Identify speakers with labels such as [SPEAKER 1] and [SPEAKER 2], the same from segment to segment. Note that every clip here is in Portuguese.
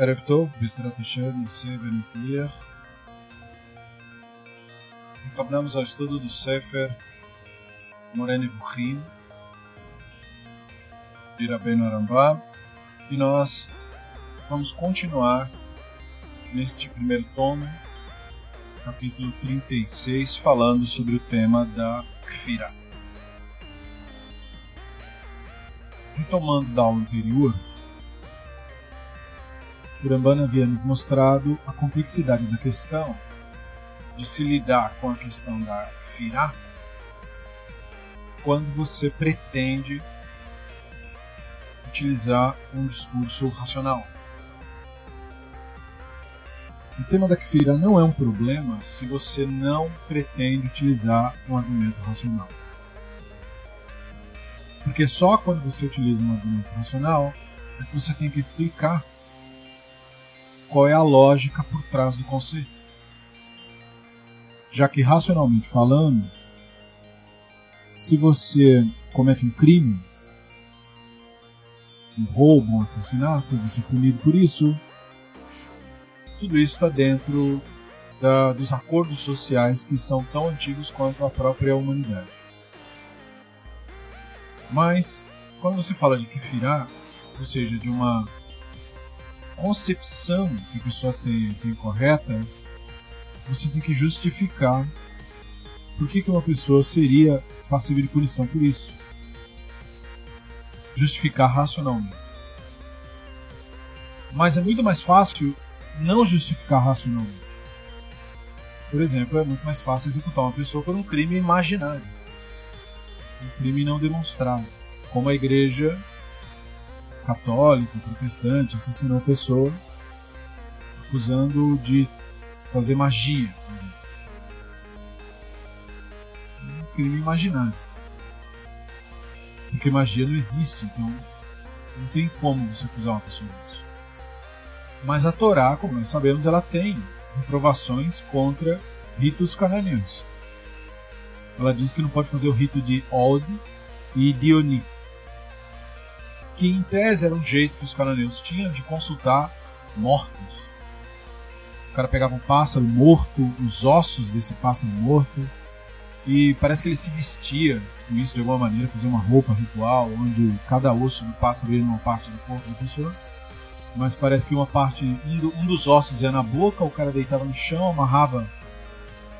[SPEAKER 1] ערב טוב, בעזרת השם, נושא ונצליח. Retornamos ao estudo do Sefer Moré Nevuchim, de Rabbeinu Arambá, e nós vamos continuar neste primeiro tomo, capítulo 36, falando sobre o tema da Kfira. Retomando da aula anterior, o Rambana havia nos mostrado a complexidade da questão de se lidar com a questão da Firá quando você pretende utilizar um discurso racional. O tema da Kfira não é um problema se você não pretende utilizar um argumento racional. Porque só quando você utiliza um argumento racional é que você tem que explicar qual é a lógica por trás do conceito. Já que, racionalmente falando, se você comete um crime, um roubo, um assassinato, você é punido por isso, tudo isso está dentro da, dos acordos sociais que são tão antigos quanto a própria humanidade. Mas, quando você fala de kefirá, ou seja, de uma concepção que a pessoa tem, tem correta, você tem que justificar por que, que uma pessoa seria passível de punição por isso. Justificar racionalmente. Mas é muito mais fácil não justificar racionalmente. Por exemplo, é muito mais fácil executar uma pessoa por um crime imaginário, um crime não demonstrado, como a igreja católico, protestante, assassinou pessoas acusando de fazer magia. Um crime imaginário. Porque magia não existe, então não tem como você acusar uma pessoa disso. Mas a Torá, como nós sabemos, ela tem reprovações contra ritos cananeus. Ela diz que não pode fazer o rito de Od e Dioni, que em tese era um jeito que os cananeus tinham de consultar mortos. O cara pegava um pássaro morto, os ossos desse pássaro morto, e parece que ele se vestia com isso de alguma maneira, fazia uma roupa ritual, onde cada osso do pássaro ia numa parte do corpo da pessoa. Mas parece que uma parte, um, do, dos ossos ia na boca, o cara deitava no chão, amarrava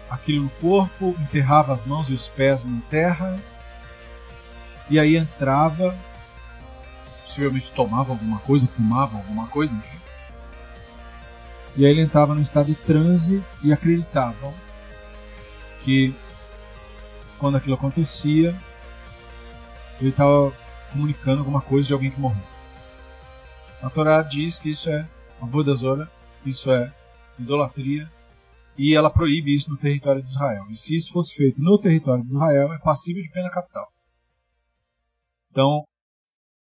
[SPEAKER 1] aquilo no corpo, enterrava as mãos e os pés na terra, e aí entrava possivelmente tomava alguma coisa, fumava alguma coisa, enfim. E aí ele entrava no estado de transe e acreditavam que quando aquilo acontecia, ele estava comunicando alguma coisa de alguém que morreu. A Torá diz que isso é avodazora, isso é idolatria, e ela proíbe isso no território de Israel. E se isso fosse feito no território de Israel, é passível de pena capital. Então,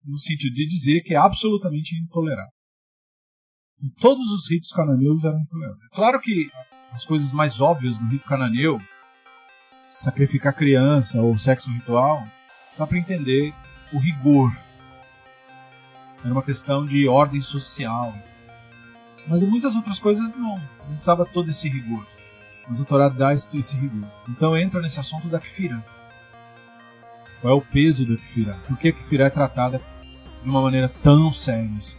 [SPEAKER 1] no sentido de dizer que é absolutamente intolerável. E todos os ritos cananeus eram intoleráveis. Claro que as coisas mais óbvias do rito cananeu, sacrificar criança ou sexo ritual, dá para entender o rigor. Era uma questão de ordem social. Mas em muitas outras coisas não. Não precisava todo esse rigor. Mas a Torá dá esse rigor. Então entra nesse assunto da Kfirah. Qual é o peso da Kfirah? Por que a Kfirah é tratada de uma maneira tão séria assim.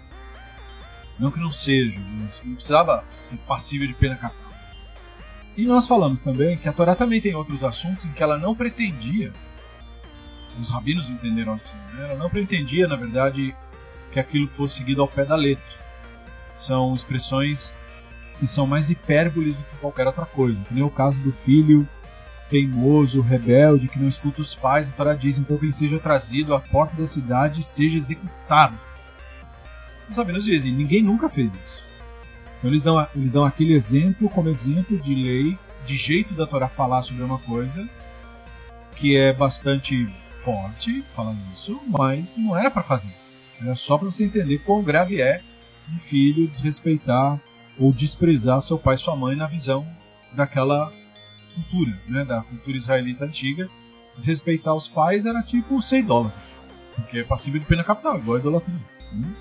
[SPEAKER 1] Não que não seja, mas não precisava ser passível de pena capital. E nós falamos também que a Torá também tem outros assuntos em que ela não pretendia, os rabinos entenderam assim, né? ela não pretendia, na verdade, que aquilo fosse seguido ao pé da letra. São expressões que são mais hipérboles do que qualquer outra coisa, que nem o caso do filho teimoso, rebelde, que não escuta os pais, a Torá diz então que ele seja trazido à porta da cidade e seja executado. Os sabinos dizem, ninguém nunca fez isso. Então eles dão, eles dão aquele exemplo como exemplo de lei, de jeito da Torá falar sobre uma coisa, que é bastante forte, falando isso, mas não era para fazer. Era só para você entender quão grave é um filho desrespeitar ou desprezar seu pai e sua mãe na visão daquela cultura, né, da cultura israelita antiga, desrespeitar os pais era tipo ser idólatra, porque é passível de pena capital, igual a idolatria. Né?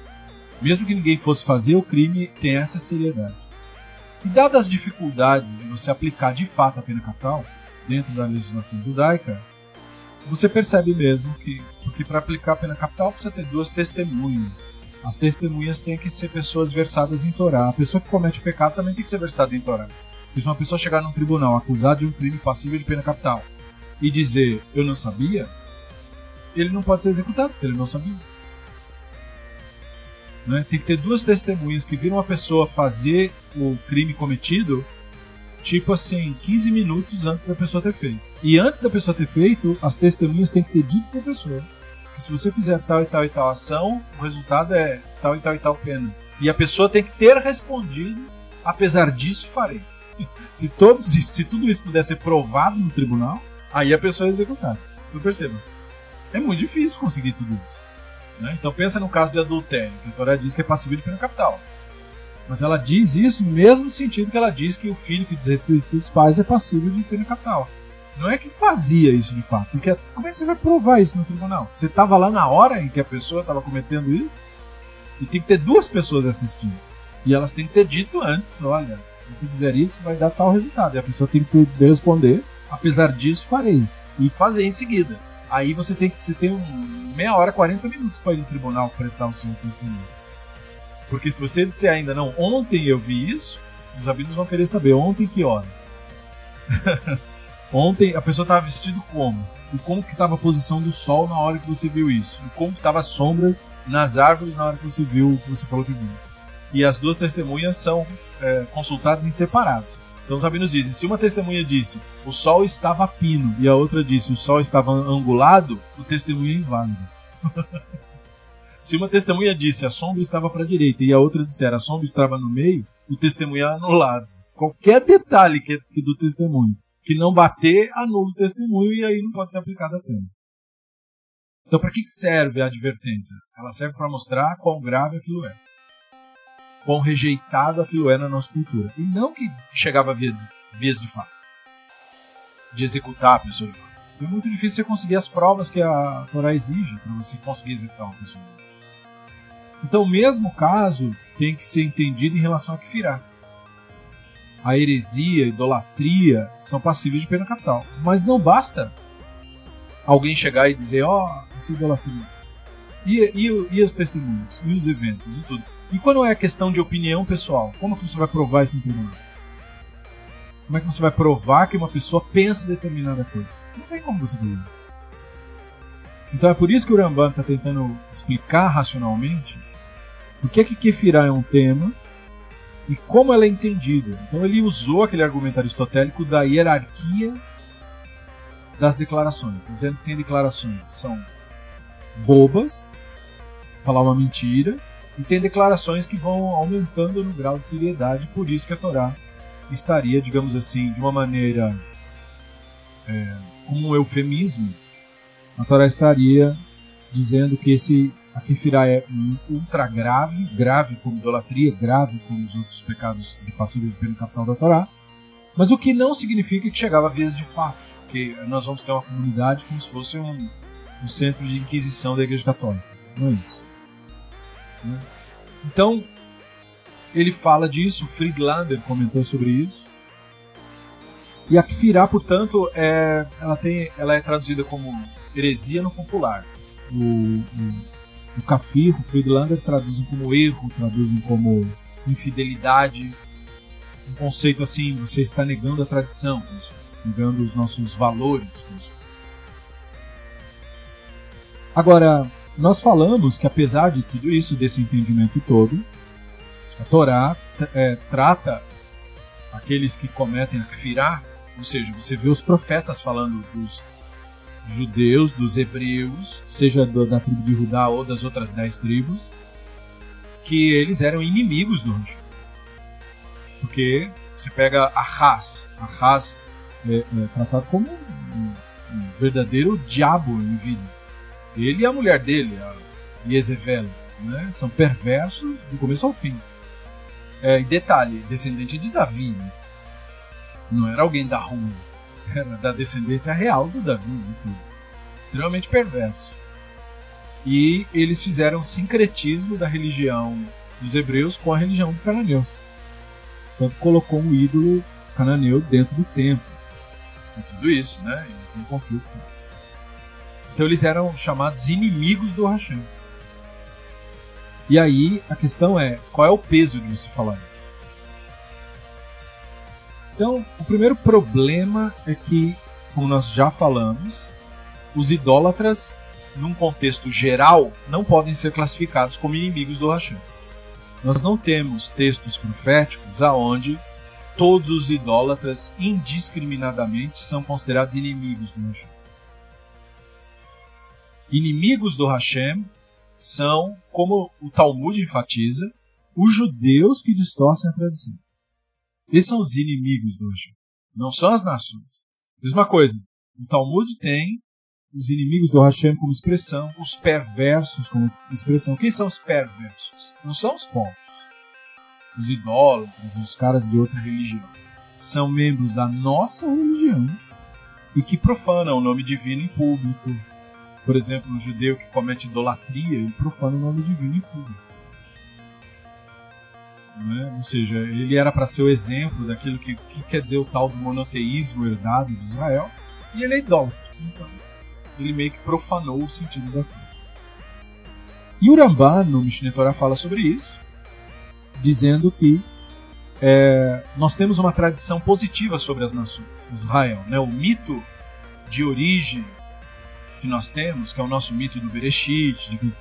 [SPEAKER 1] Mesmo que ninguém fosse fazer, o crime tem essa seriedade. E dadas as dificuldades de você aplicar de fato a pena capital dentro da legislação judaica, você percebe mesmo que, porque para aplicar a pena capital precisa ter duas testemunhas. As testemunhas têm que ser pessoas versadas em Torá. A pessoa que comete pecado também tem que ser versada em Torá. Se uma pessoa chegar num tribunal acusada de um crime passível de pena capital e dizer eu não sabia, ele não pode ser executado, porque ele não sabia. Né? Tem que ter duas testemunhas que viram a pessoa fazer o crime cometido, tipo assim, 15 minutos antes da pessoa ter feito. E antes da pessoa ter feito, as testemunhas têm que ter dito para a pessoa que se você fizer tal e tal e tal ação, o resultado é tal e tal e tal pena. E a pessoa tem que ter respondido, apesar disso farei. Se, todos, se tudo isso pudesse ser provado no tribunal, aí a pessoa é executada. Então perceba, é muito difícil conseguir tudo isso. Né? Então pensa no caso de adultério, que a Torá diz que é passível de pena capital. Mas ela diz isso no mesmo sentido que ela diz que o filho que desrespeita os pais é passível de pena capital. Não é que fazia isso de fato, porque como é que você vai provar isso no tribunal? Você estava lá na hora em que a pessoa estava cometendo isso? E tem que ter duas pessoas assistindo. E elas têm que ter dito antes: olha, se você fizer isso, vai dar tal resultado. E a pessoa tem que ter, responder: apesar disso, farei. E fazer em seguida. Aí você tem que você tem um, meia hora, 40 minutos para ir no tribunal prestar o seu testemunho. Porque se você disser ainda não, ontem eu vi isso, os amigos vão querer saber ontem que horas. Ontem a pessoa estava vestida como? E como que estava a posição do sol na hora que você viu isso? E como que estavam as sombras nas árvores na hora que você viu o que você falou que viu? E as duas testemunhas são é, consultadas em separado. Então os rabinos dizem, se uma testemunha disse o sol estava pino e a outra disse o sol estava angulado, o testemunho é inválido. se uma testemunha disse a sombra estava para a direita e a outra disser a sombra estava no meio, o testemunho é anulado. Qualquer detalhe que, que do testemunho que não bater, anula o testemunho e aí não pode ser aplicada a pena. Então, para que serve a advertência? Ela serve para mostrar quão grave aquilo é. Quão rejeitado aquilo é na nossa cultura. E não que chegava a vias de fato. De executar a pessoa de fato. É muito difícil você conseguir as provas que a Torá exige para você conseguir executar uma pessoa. Então, o mesmo caso tem que ser entendido em relação a Kfirá a heresia, a idolatria são passíveis de pena capital. Mas não basta alguém chegar e dizer, ó, oh, isso é idolatria. E, e, e os testemunhos, e os eventos, e tudo. E quando é questão de opinião pessoal, como que você vai provar isso em tribunal? Como é que você vai provar que uma pessoa pensa determinada coisa? Não tem como você fazer isso. Então é por isso que o Ramban está tentando explicar racionalmente o que é que Kefirá é um tema e como ela é entendida. Então ele usou aquele argumento aristotélico da hierarquia das declarações, dizendo que tem declarações que são bobas, falar uma mentira, e tem declarações que vão aumentando no grau de seriedade, por isso que a Torá estaria, digamos assim, de uma maneira é, como um eufemismo, a Torá estaria dizendo que esse a kefirá é ultra grave, grave como idolatria, grave como os outros pecados de passíveis de pena capital da Torá, mas o que não significa que chegava a vez de fato, que nós vamos ter uma comunidade como se fosse um, um centro de inquisição da Igreja Católica. Não é isso. Então, ele fala disso, Friedlander comentou sobre isso. E a Kfirá, portanto, é, ela, tem, ela é traduzida como heresia no popular. O, o, o Kafir, o Friedlander traduzem como erro, traduzem como infidelidade. Um conceito assim, você está negando a tradição, negando os nossos valores. Agora, nós falamos que apesar de tudo isso, desse entendimento todo, a Torá é, trata aqueles que cometem a kfirá, ou seja, você vê os profetas falando dos judeus, dos hebreus, seja da tribo de Judá ou das outras dez tribos, que eles eram inimigos do Rosh. Porque você pega Ahaz, Ahaz é, é tratado como um, um, verdadeiro diabo em vida. Ele e a mulher dele, a Yezebel, né, são perversos do começo ao fim. É, detalhe, descendente de Davi, né? não era alguém da rua era da descendência real do Davi, né? extremamente perverso. E eles fizeram sincretismo da religião dos hebreus com a religião dos cananeus. Tanto colocou um ídolo cananeu dentro do templo. E tudo isso, né? Um conflito. Então eles eram chamados inimigos do Hashem. E aí a questão é, qual é o peso de você falar isso? Então, o primeiro problema é que, como nós já falamos, os idólatras, num contexto geral, não podem ser classificados como inimigos do Hashem. Nós não temos textos proféticos aonde todos os idólatras indiscriminadamente são considerados inimigos do Hashem. Inimigos do Hashem são, como o Talmud enfatiza, os judeus que distorcem a tradição. Esses são os inimigos do Hashem, não são as nações. Mesma coisa, o Talmud tem os inimigos do Hashem como expressão, os perversos como expressão. Quem são os perversos? Não são os povos, os idólatras, os caras de outra religião. São membros da nossa religião e que profanam o nome divino em público. Por exemplo, um judeu que comete idolatria, ele profana o nome divino em público. Né? Ou seja, ele era para ser o exemplo daquilo que, que, quer dizer o tal do monoteísmo herdado de Israel, e ele é idólatra. Então, ele meio que profanou o sentido da coisa. E o no Mishneh Torah, fala sobre isso, dizendo que é, nós temos uma tradição positiva sobre as nações. Israel, né? o mito de origem que nós temos, que é o nosso mito do Bereshit, de que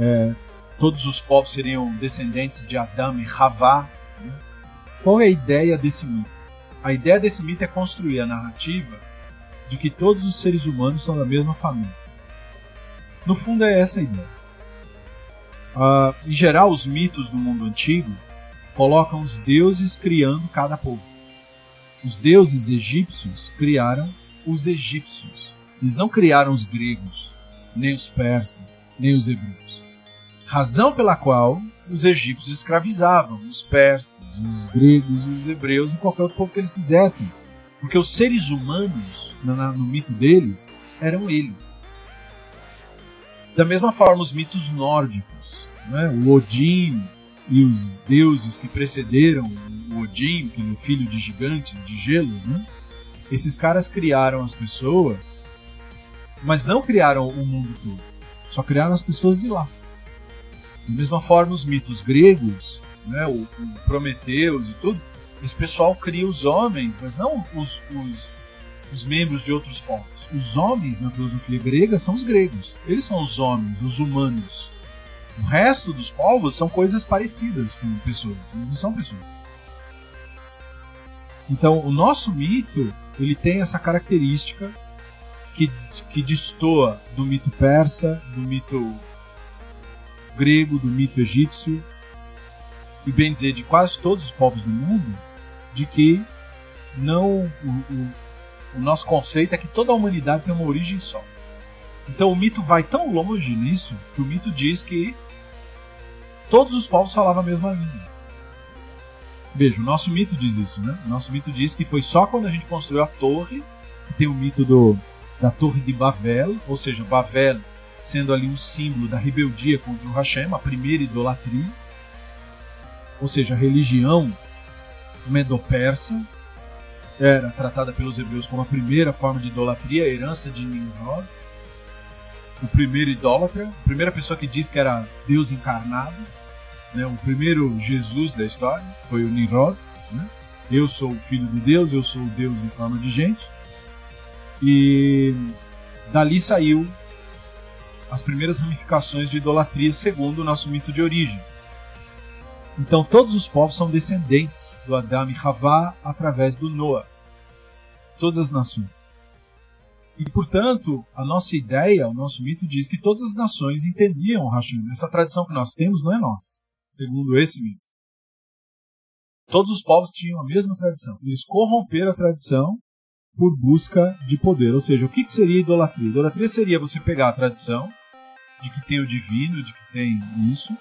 [SPEAKER 1] é, todos os povos seriam descendentes de Adão e Havá. Né? Qual é a ideia desse mito? A ideia desse mito é construir a narrativa de que todos os seres humanos são da mesma família. No fundo, é essa a ideia. Uh, em geral, os mitos do mundo antigo colocam os deuses criando cada povo. Os deuses egípcios criaram os egípcios. Eles não criaram os gregos, nem os persas, nem os hebreus razão pela qual os egípcios escravizavam os persas, os gregos, os hebreus e qualquer outro povo que eles quisessem. Porque os seres humanos, no, mito deles, eram eles. Da mesma forma, os mitos nórdicos, né? o Odin e os deuses que precederam o Odin, que é filho de gigantes de gelo, né? esses caras criaram as pessoas, mas não criaram o mundo todo, só criaram as pessoas de lá. Da mesma forma, os mitos gregos, né, o, o Prometeus e tudo, esse pessoal cria os homens, mas não os, os, os membros de outros povos. Os homens na filosofia grega são os gregos. Eles são os homens, os humanos. O resto dos povos são coisas parecidas com pessoas, não são pessoas. Então, o nosso mito ele tem essa característica que, que destoa do mito persa, do mito grego, do mito egípcio, e bem dizer de quase todos os povos do mundo, de que não o, o, o nosso conceito é que toda a humanidade tem uma origem só. Então o mito vai tão longe nisso que o mito diz que todos os povos falavam a mesma língua. Veja, o nosso mito diz isso, né? O nosso mito diz que foi só quando a gente construiu a torre, que tem o mito do, da torre de Babel, ou seja, Babel sendo ali um símbolo da rebeldia contra o Hashem, a primeira idolatria, ou seja, a religião medo-persa era tratada pelos hebreus como a primeira forma de idolatria, a herança de Nimrod, o primeiro idólatra, a primeira pessoa que diz que era Deus encarnado, né, o primeiro Jesus da história foi o Nimrod. Né? Eu sou o filho de Deus, eu sou Deus em forma de gente. E dali saiu as primeiras ramificações de idolatria segundo o nosso mito de origem. Então todos os povos são descendentes do Adão e Havá através do Noah. Todas as nações. E portanto, a nossa ideia, o nosso mito diz que todas as nações entendiam o Hashem. Essa tradição que nós temos não é nossa, segundo esse mito. Todos os povos tinham a mesma tradição. Eles corromperam a tradição por busca de poder. Ou seja, o que, seria idolatria? Idolatria seria você pegar a tradição de que tem o divino, de que tem isso,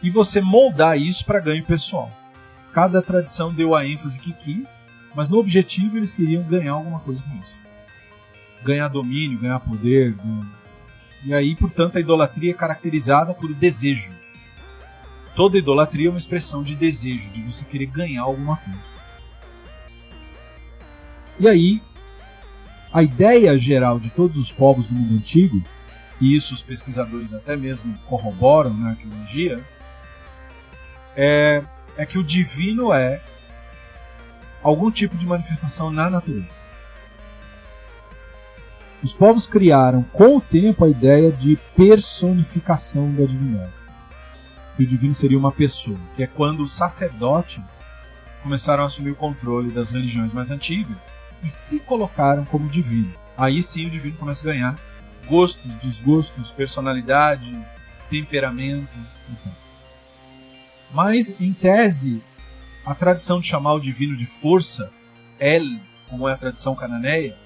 [SPEAKER 1] e você moldar isso para ganho pessoal. Cada tradição deu a ênfase que quis, mas no objetivo eles queriam ganhar alguma coisa com isso. Ganhar domínio, ganhar poder, ganhar... E aí, portanto, a idolatria é caracterizada por desejo. Toda idolatria é uma expressão de desejo, de você querer ganhar alguma coisa. E aí, a ideia geral de todos os povos do mundo antigo, e isso os pesquisadores até mesmo corroboram na arqueologia, é, é que o divino é algum tipo de manifestação na natureza. Os povos criaram com o tempo a ideia de personificação da divindade. Que o divino seria uma pessoa, que é quando os sacerdotes começaram a assumir o controle das religiões mais antigas e se colocaram como divino. Aí sim o divino começa a ganhar gostos, desgostos, personalidade, temperamento. Então. Mas, em tese, a tradição de chamar o divino de força, El, como é a tradição cananeia,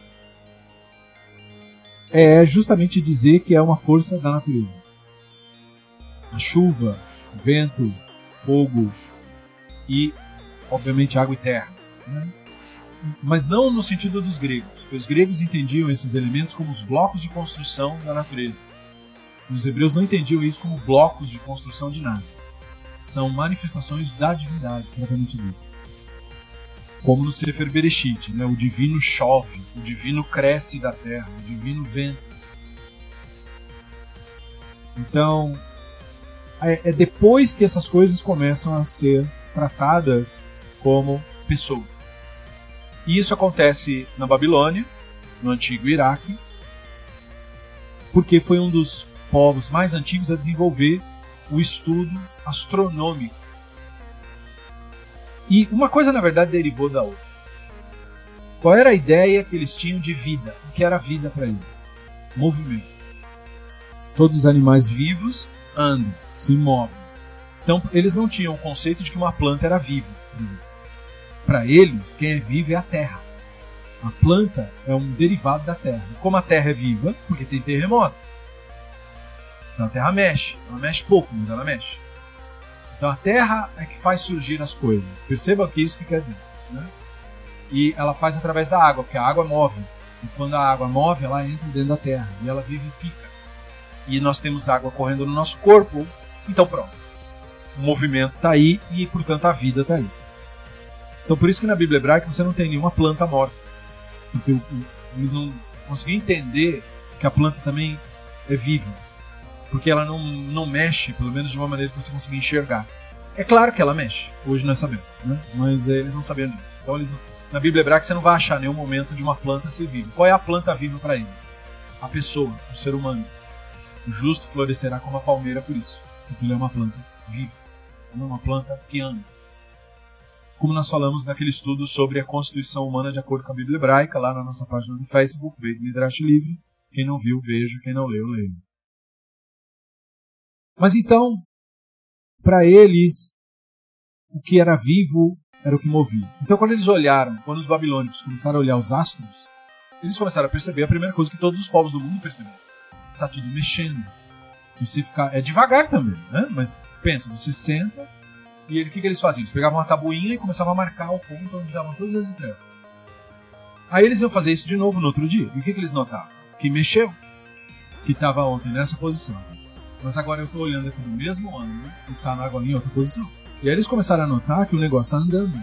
[SPEAKER 1] é justamente dizer que é uma força da natureza. A chuva, o vento, fogo e, obviamente, água e terra. Né? Mas não no sentido dos gregos, porque os gregos entendiam esses elementos como os blocos de construção da natureza. Os hebreus não entendiam isso como blocos de construção de nada. São manifestações da divindade, propriamente dito. Como no Sefer Bereshit, né? o divino chove, o divino cresce da terra, o divino venta. Então, é, é depois que essas coisas começam a ser tratadas como pessoas. E isso acontece na Babilônia, no antigo Iraque, porque foi um dos povos mais antigos a desenvolver o estudo astronômico. E uma coisa, na verdade, derivou da outra. Qual era a ideia que eles tinham de vida? O que era vida para eles? Movimento. Todos os animais vivos andam, se movem. Então, eles não tinham o conceito de que uma planta era viva, por exemplo. Para eles, quem é vivo é a terra. A planta é um derivado da terra. Como a terra é viva, porque tem terremoto. Então a terra mexe. Ela mexe pouco, mas ela mexe. Então a terra é que faz surgir as coisas. Perceba que isso que quer dizer. Né? E ela faz através da água, porque a água move. E quando a água move, ela entra dentro da terra e ela vivifica. E nós temos água correndo no nosso corpo. Então pronto. O movimento está aí e, portanto, a vida está aí. Então por isso que na Bíblia hebraica você não tem nenhuma planta morta. Porque eles não conseguiam entender que a planta também é viva. Porque ela não, não mexe, pelo menos de uma maneira que você consiga enxergar. É claro que ela mexe, hoje nós sabemos, né? mas é, eles não sabiam disso. Então eles não, na Bíblia hebraica você não vai achar nenhum momento de uma planta ser viva. Qual é a planta viva para eles? A pessoa, o ser humano. O justo florescerá como a palmeira por isso, porque ele é uma planta viva, não uma planta que anda como nós falamos naquele estudo sobre a constituição humana de acordo com a Bíblia hebraica, lá na nossa página do Facebook, Beit Midrash Livre. Quem não viu, veja, quem não leu, leia. Mas então, para eles, o que era vivo era o que movia. Então, quando eles olharam, quando os babilônicos começaram a olhar os astros, eles começaram a perceber a primeira coisa que todos os povos do mundo perceberam: está tudo mexendo. Se você ficar, é devagar também, né? mas pensa, você senta, e ele, o que, que eles faziam? Eles pegavam uma tabuinha e começavam a marcar o ponto onde estavam todas as estrelas. Aí eles iam fazer isso de novo no outro dia. E o que, que eles notavam? Que mexeu. Que estava ontem nessa posição. Mas agora eu estou olhando aqui no mesmo ângulo e está agora em outra posição. E aí eles começaram a notar que o negócio está andando.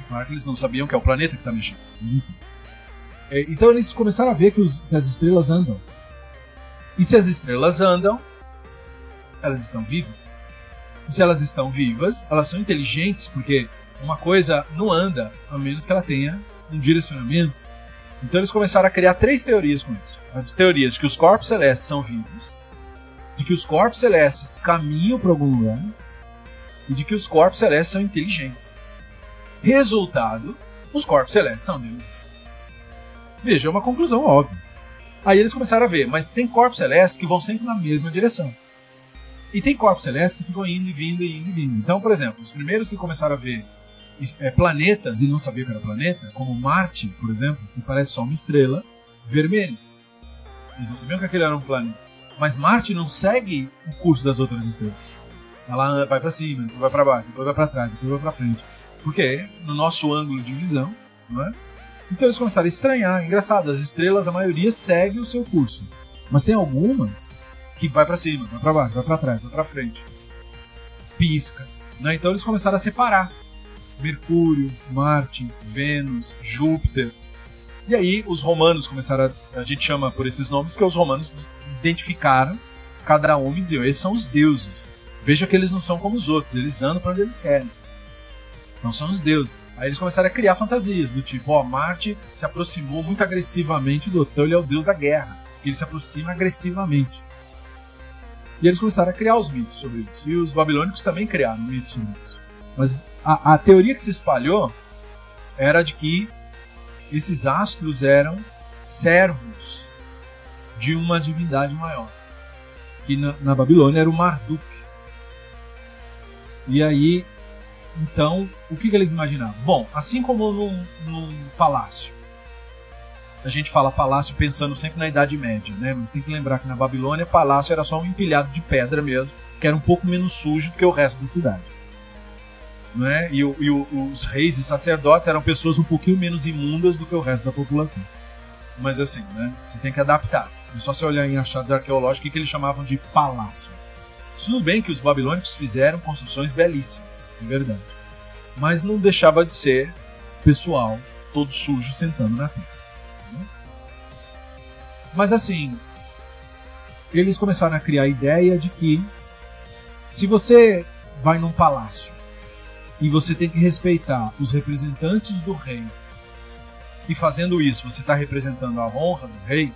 [SPEAKER 1] E falaram que eles não sabiam que é o planeta que está mexendo. Mas enfim. É, então eles começaram a ver que, os, que as estrelas andam. E se as estrelas andam, elas estão vivas. Se elas estão vivas, elas são inteligentes, porque uma coisa não anda a menos que ela tenha um direcionamento. Então eles começaram a criar três teorias com isso. As teorias de que os corpos celestes são vivos, de que os corpos celestes caminham para algum lugar e de que os corpos celestes são inteligentes. Resultado, os corpos celestes são deuses. Veja, é uma conclusão óbvia. Aí eles começaram a ver, mas tem corpos celestes que vão sempre na mesma direção. E tem corpos celestes que ficam indo e vindo e indo e vindo. Então, por exemplo, os primeiros que começaram a ver é, planetas e não sabiam que era planeta, como Marte, por exemplo, que parece só uma estrela, vermelho. Eles não sabiam que aquele era um planeta. Mas Marte não segue o curso das outras estrelas. Ela vai para cima, depois vai para baixo, depois vai para trás, depois vai para frente. Porque no nosso ângulo de visão, não é? Então eles começaram a estranhar. Engraçado, as estrelas, a maioria segue o seu curso. Mas tem algumas que vai para cima, vai para baixo, vai para trás, vai para frente. Pisca. Né? Então eles começaram a separar Mercúrio, Marte, Vênus, Júpiter. E aí os romanos começaram a, a gente chama por esses nomes porque os romanos identificaram cada um e diziam, esses são os deuses. Veja que eles não são como os outros, eles andam para onde eles querem. Então são os deuses. Aí eles começaram a criar fantasias, do tipo, ó, Marte se aproximou muito agressivamente do outro, então ele é o deus da guerra, ele se aproxima agressivamente. E eles começaram a criar os mitos sobre isso. E os babilônicos também criaram mitos sobre isso. Mas a, a teoria que se espalhou era de que esses astros eram servos de uma divindade maior. Que na, na Babilônia era o Marduk. E aí, então, o que, que eles imaginavam? Bom, assim como num, num palácio, a gente fala palácio pensando sempre na Idade Média, né? Mas tem que lembrar que na Babilônia, palácio era só um empilhado de pedra mesmo, que era um pouco menos sujo do que o resto da cidade. Né? E, e os reis e sacerdotes eram pessoas um pouquinho menos imundas do que o resto da população. Mas assim, né? Você tem que adaptar. É só você olhar em achados arqueológicos o que eles chamavam de palácio. Tudo bem que os babilônicos fizeram construções belíssimas, é verdade. Mas não deixava de ser pessoal todo sujo sentando na terra. Mas assim, eles começaram a criar a ideia de que se você vai num palácio e você tem que respeitar os representantes do rei, e fazendo isso você está representando a honra do rei,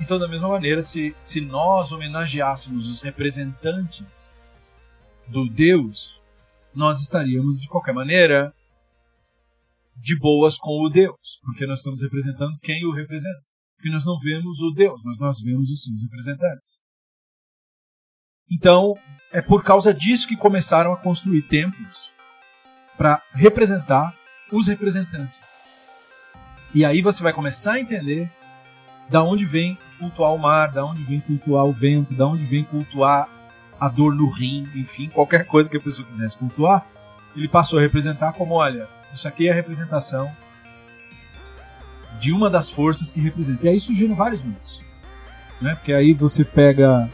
[SPEAKER 1] então, da mesma maneira, se, se nós homenageássemos os representantes do Deus, nós estaríamos, de qualquer maneira, de boas com o Deus, porque nós estamos representando quem o representa. Porque nós não vemos o Deus, mas nós vemos os seus representantes. Então, é por causa disso que começaram a construir templos para representar os representantes. E aí você vai começar a entender da onde vem cultuar o mar, da onde vem cultuar o vento, da onde vem cultuar a dor no rim, enfim, qualquer coisa que a pessoa quisesse cultuar, ele passou a representar como, olha, isso aqui é a representação de uma das forças que representa. E aí surgiram vários mitos. Né? Porque aí você pega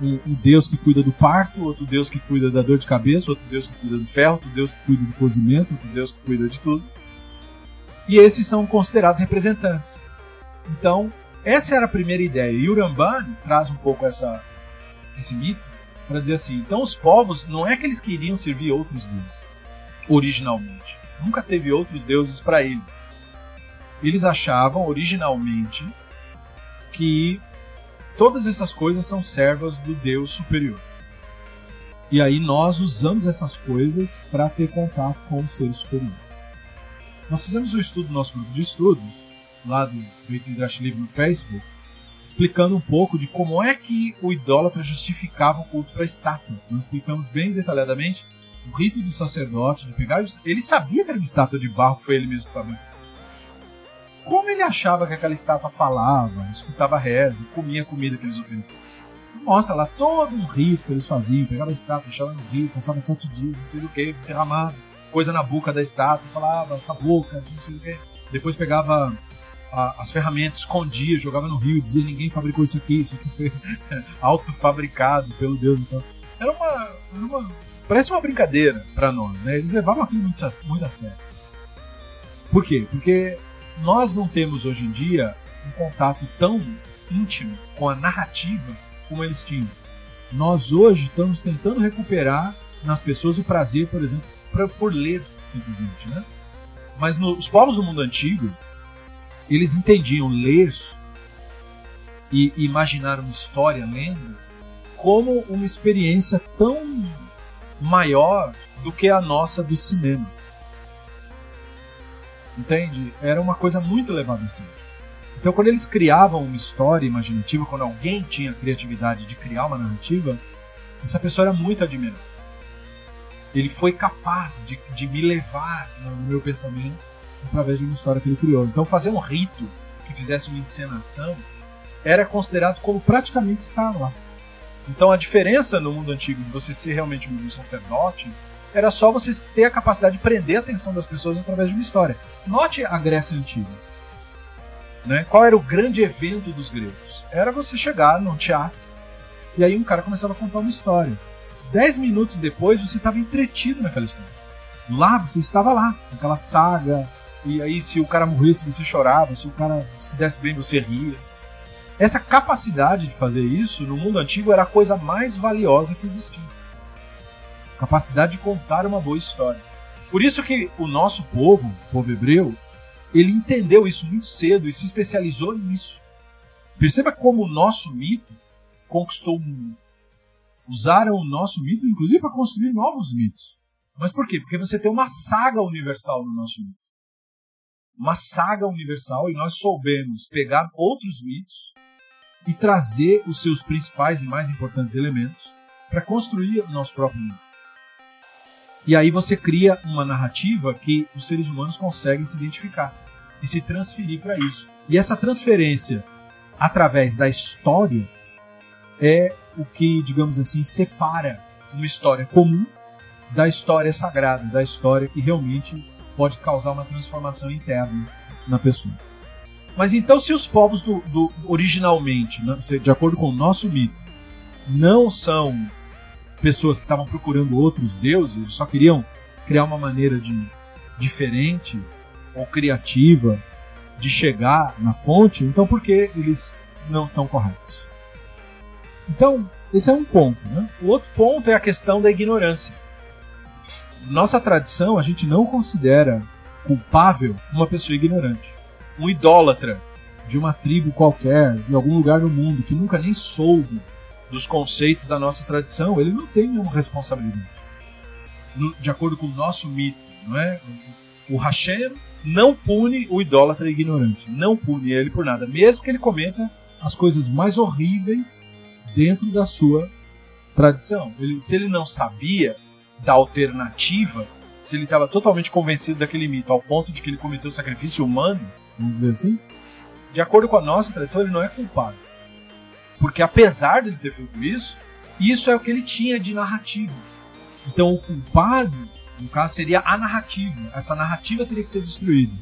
[SPEAKER 1] um, um, Deus que cuida do parto, outro Deus que cuida da dor de cabeça, outro Deus que cuida do ferro, outro Deus que cuida do cozimento, outro Deus que cuida de tudo. E esses são considerados representantes. Então, essa era a primeira ideia. E Urambani traz um pouco essa, esse mito para dizer assim: então os povos não é que eles queriam servir outros deuses originalmente. Nunca teve outros deuses para eles eles achavam originalmente que todas essas coisas são servas do Deus superior. E aí nós usamos essas coisas para ter contato com os seres superiores. Nós fizemos um estudo no nosso grupo de estudos, lá do Great Midrash Livre no Facebook, explicando um pouco de como é que o idólatra justificava o culto para a estátua. Nós explicamos bem detalhadamente o rito do sacerdote de pegar. Ele sabia que era uma estátua de barro que foi ele mesmo que fabricou como ele achava que aquela estátua falava, escutava reza, comia a comida que eles ofereciam. Mostra lá todo um rito que eles faziam, pegava a estátua, deixava no rio, passava sete dias, não sei do que, derramado, coisa na boca da estátua, falava essa boca, não sei do que. Depois pegava a, as ferramentas, escondia, jogava no rio, dizia ninguém fabricou isso aqui, isso aqui foi autofabricado pelo Deus. Então, era uma, era uma parece uma brincadeira para nós, né? Eles levavam aquilo muito, muito a sério. Por quê? Porque nós não temos hoje em dia um contato tão íntimo com a narrativa como eles tinham. Nós hoje estamos tentando recuperar nas pessoas o prazer, por exemplo, pra, por ler simplesmente, né? Mas no, os povos do mundo antigo, eles entendiam ler e imaginar uma história lendo como uma experiência tão maior do que a nossa do cinema. Entende? Era uma coisa muito levada a sério. Então, quando eles criavam uma história imaginativa, quando alguém tinha a criatividade de criar uma narrativa, essa pessoa era muito admirada. Ele foi capaz de, de me levar no meu pensamento através de uma história que ele criou. Então, fazer um rito que fizesse uma encenação era considerado como praticamente estar lá. Então, a diferença no mundo antigo de você ser realmente um sacerdote era só você ter a capacidade de prender a atenção das pessoas através de uma história. Note a Grécia Antiga. Né? Qual era o grande evento dos gregos? Era você chegar num teatro e aí um cara começava a contar uma história. Dez minutos depois você estava entretido naquela história. Lá você estava lá, naquela saga. E aí se o cara morresse você chorava, se o cara se desse bem você ria. Essa capacidade de fazer isso no mundo antigo era a coisa mais valiosa que existia. Capacidade de contar uma boa história. Por isso que o nosso povo, o povo hebreu, ele entendeu isso muito cedo e se especializou nisso. Perceba como o nosso mito conquistou o mundo. Usaram o nosso mito, inclusive, para construir novos mitos. Mas por quê? Porque você tem uma saga universal no nosso mito. Uma saga universal e nós soubemos pegar outros mitos e trazer os seus principais e mais importantes elementos para construir o nosso próprio mito. E aí você cria uma narrativa que os seres humanos conseguem se identificar e se transferir para isso. E essa transferência através da história é o que, digamos assim, separa uma história comum da história sagrada, da história que realmente pode causar uma transformação interna na pessoa. Mas então, se os povos do, do originalmente, né, de acordo com o nosso mito, não são pessoas que estavam procurando outros deuses, eles só queriam criar uma maneira de diferente ou criativa de chegar na fonte, então por que eles não estão corretos? Então, esse é um ponto. Né? O outro ponto é a questão da ignorância. Nossa tradição, a gente não considera culpável uma pessoa ignorante. Um idólatra de uma tribo qualquer, de algum lugar do mundo, que nunca nem soube dos conceitos da nossa tradição, ele não tem nenhuma responsabilidade. No, de acordo com o nosso mito, não é? O Hashem não pune o idólatra ignorante, não pune ele por nada, mesmo que ele cometa as coisas mais horríveis dentro da sua tradição. Ele, se ele não sabia da alternativa, se ele estava totalmente convencido daquele mito ao ponto de que ele cometeu sacrifício humano, vamos dizer assim, de acordo com a nossa tradição, ele não é culpado. Porque apesar de ele ter feito isso, isso é o que ele tinha de narrativa. Então o culpado, no caso, seria a narrativa. Essa narrativa teria que ser destruída.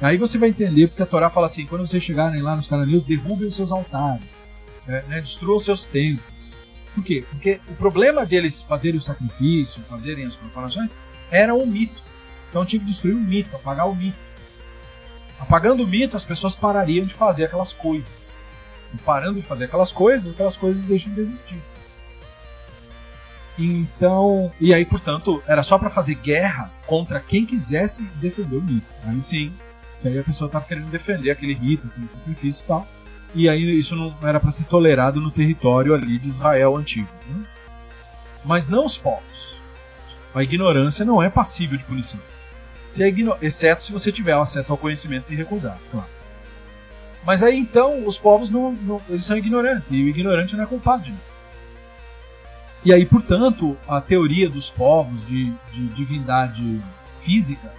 [SPEAKER 1] Aí você vai entender porque a Torá fala assim: quando vocês chegarem lá nos cananeus, derrubem os seus altares, é, né, destruam os seus templos. Por quê? Porque o problema deles fazerem o sacrifício, fazerem as profanações, era o mito. Então tinha que destruir o mito, apagar o mito. Apagando o mito, as pessoas parariam de fazer aquelas coisas parando de fazer aquelas coisas, aquelas coisas deixam de existir. Então, e aí, portanto, era só para fazer guerra contra quem quisesse defender o mito. Aí sim, que aí a pessoa estava querendo defender aquele rito, aquele sacrifício e tal. E aí isso não era para ser tolerado no território ali de Israel antigo. Né? Mas não os povos. A ignorância não é passível de punição. Se é exceto se você tiver acesso ao conhecimento e recusar, claro. Mas aí então os povos não, não, eles são ignorantes e o ignorante não é culpado de nada. E aí, portanto, a teoria dos povos de, de divindade física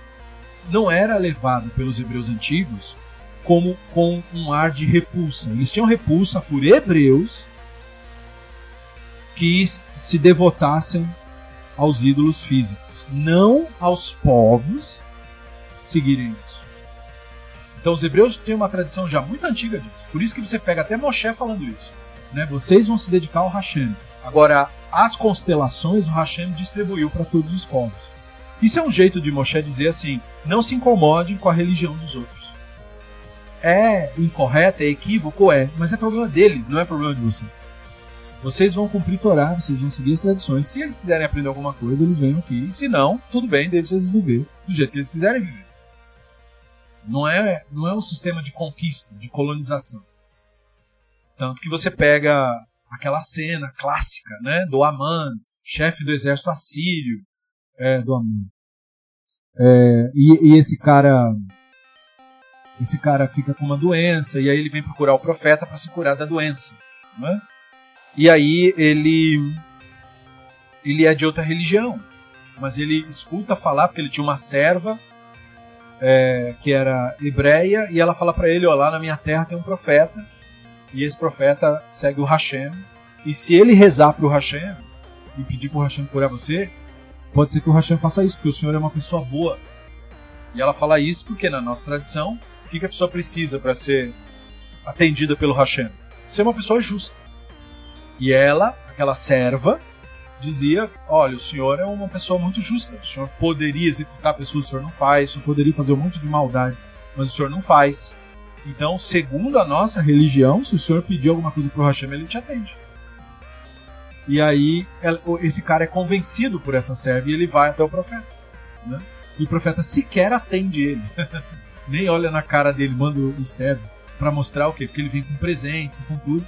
[SPEAKER 1] não era levada pelos hebreus antigos como com um ar de repulsa. Eles tinham repulsa por hebreus que se devotassem aos ídolos físicos, não aos povos seguirem isso. Então os hebreus têm uma tradição já muito antiga disso. Por isso que você pega até Moshe falando isso. Né? Vocês vão se dedicar ao Hashem. Agora, as constelações o Hashem distribuiu para todos os povos. Isso é um jeito de Moshe dizer assim: não se incomodem com a religião dos outros. É incorreto, é equívoco, é, mas é problema deles, não é problema de vocês. Vocês vão cumprir Torá, vocês vão seguir as tradições. Se eles quiserem aprender alguma coisa, eles venham aqui. E se não, tudo bem, deixa eles viver do jeito que eles quiserem viver. Não é, não é um sistema de conquista, de colonização. Tanto que você pega aquela cena clássica né, do Aman, chefe do exército assírio, é, do Aman. É, e, e, esse cara esse cara fica com uma doença e aí ele vem procurar o profeta para se curar da doença né? e aí ele ele é de outra religião mas ele escuta falar porque ele tinha uma serva é, que era hebreia, e ela fala para ele: Ó, lá na minha terra tem um profeta, e esse profeta segue o Hashem. E se ele rezar para o Hashem e pedir para o Hashem curar você, pode ser que o Hashem faça isso, porque o Senhor é uma pessoa boa. E ela fala isso porque na nossa tradição, que, que a pessoa precisa para ser atendida pelo Hashem? Ser uma pessoa justa. E ela, aquela serva, dizia: Olha, o senhor é uma pessoa muito justa. O senhor poderia executar pessoas, o senhor não faz. O senhor poderia fazer um monte de maldades, mas o senhor não faz. Então, segundo a nossa religião, se o senhor pedir alguma coisa pro Hashem, ele te atende. E aí, esse cara é convencido por essa serva e ele vai até o profeta. Né? E o profeta sequer atende ele. Nem olha na cara dele, manda o servo para mostrar o quê? Porque ele vem com presentes, com tudo.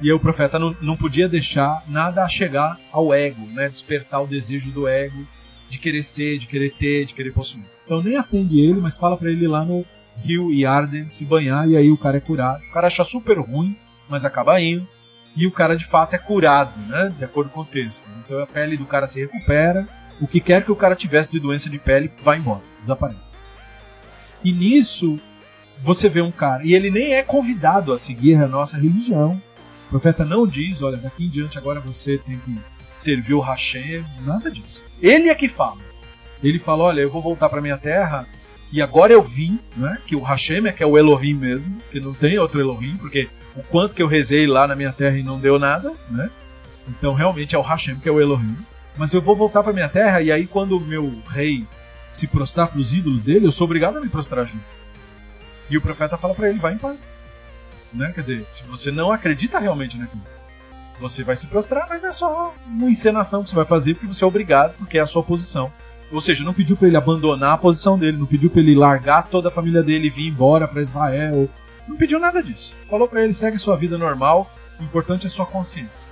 [SPEAKER 1] E o profeta não, não podia deixar nada chegar ao ego, né? despertar o desejo do ego de querer ser, de querer ter, de querer possuir. Então nem atende ele, mas fala para ele lá no rio Yarden se banhar e aí o cara é curado. O cara acha super ruim, mas acaba indo. E o cara de fato é curado, né? De acordo com o texto. Então a pele do cara se recupera. O que quer que o cara tivesse de doença de pele vai embora, desaparece. E nisso você vê um cara, e ele nem é convidado a seguir a nossa religião. O profeta não diz, olha, daqui em diante agora você tem que servir o Hashem, nada disso. Ele é que fala. Ele fala, olha, eu vou voltar para minha terra e agora eu vi, né, que o Hashem é que é o Elohim mesmo, que não tem outro Elohim, porque o quanto que eu rezei lá na minha terra e não deu nada, né? Então realmente é o Hashem que é o Elohim. Mas eu vou voltar para minha terra e aí quando o meu rei se prostrar para os ídolos dele, eu sou obrigado a me prostrar junto. E o profeta fala para ele, vai em paz. Né? Quer dizer, se você não acredita realmente naquilo, você vai se prostrar, mas é só uma encenação que você vai fazer porque você é obrigado, porque é a sua posição. Ou seja, não pediu para ele abandonar a posição dele, não pediu para ele largar toda a família dele e vir embora para Israel. Não pediu nada disso. Falou para ele: segue sua vida normal, o importante é sua consciência.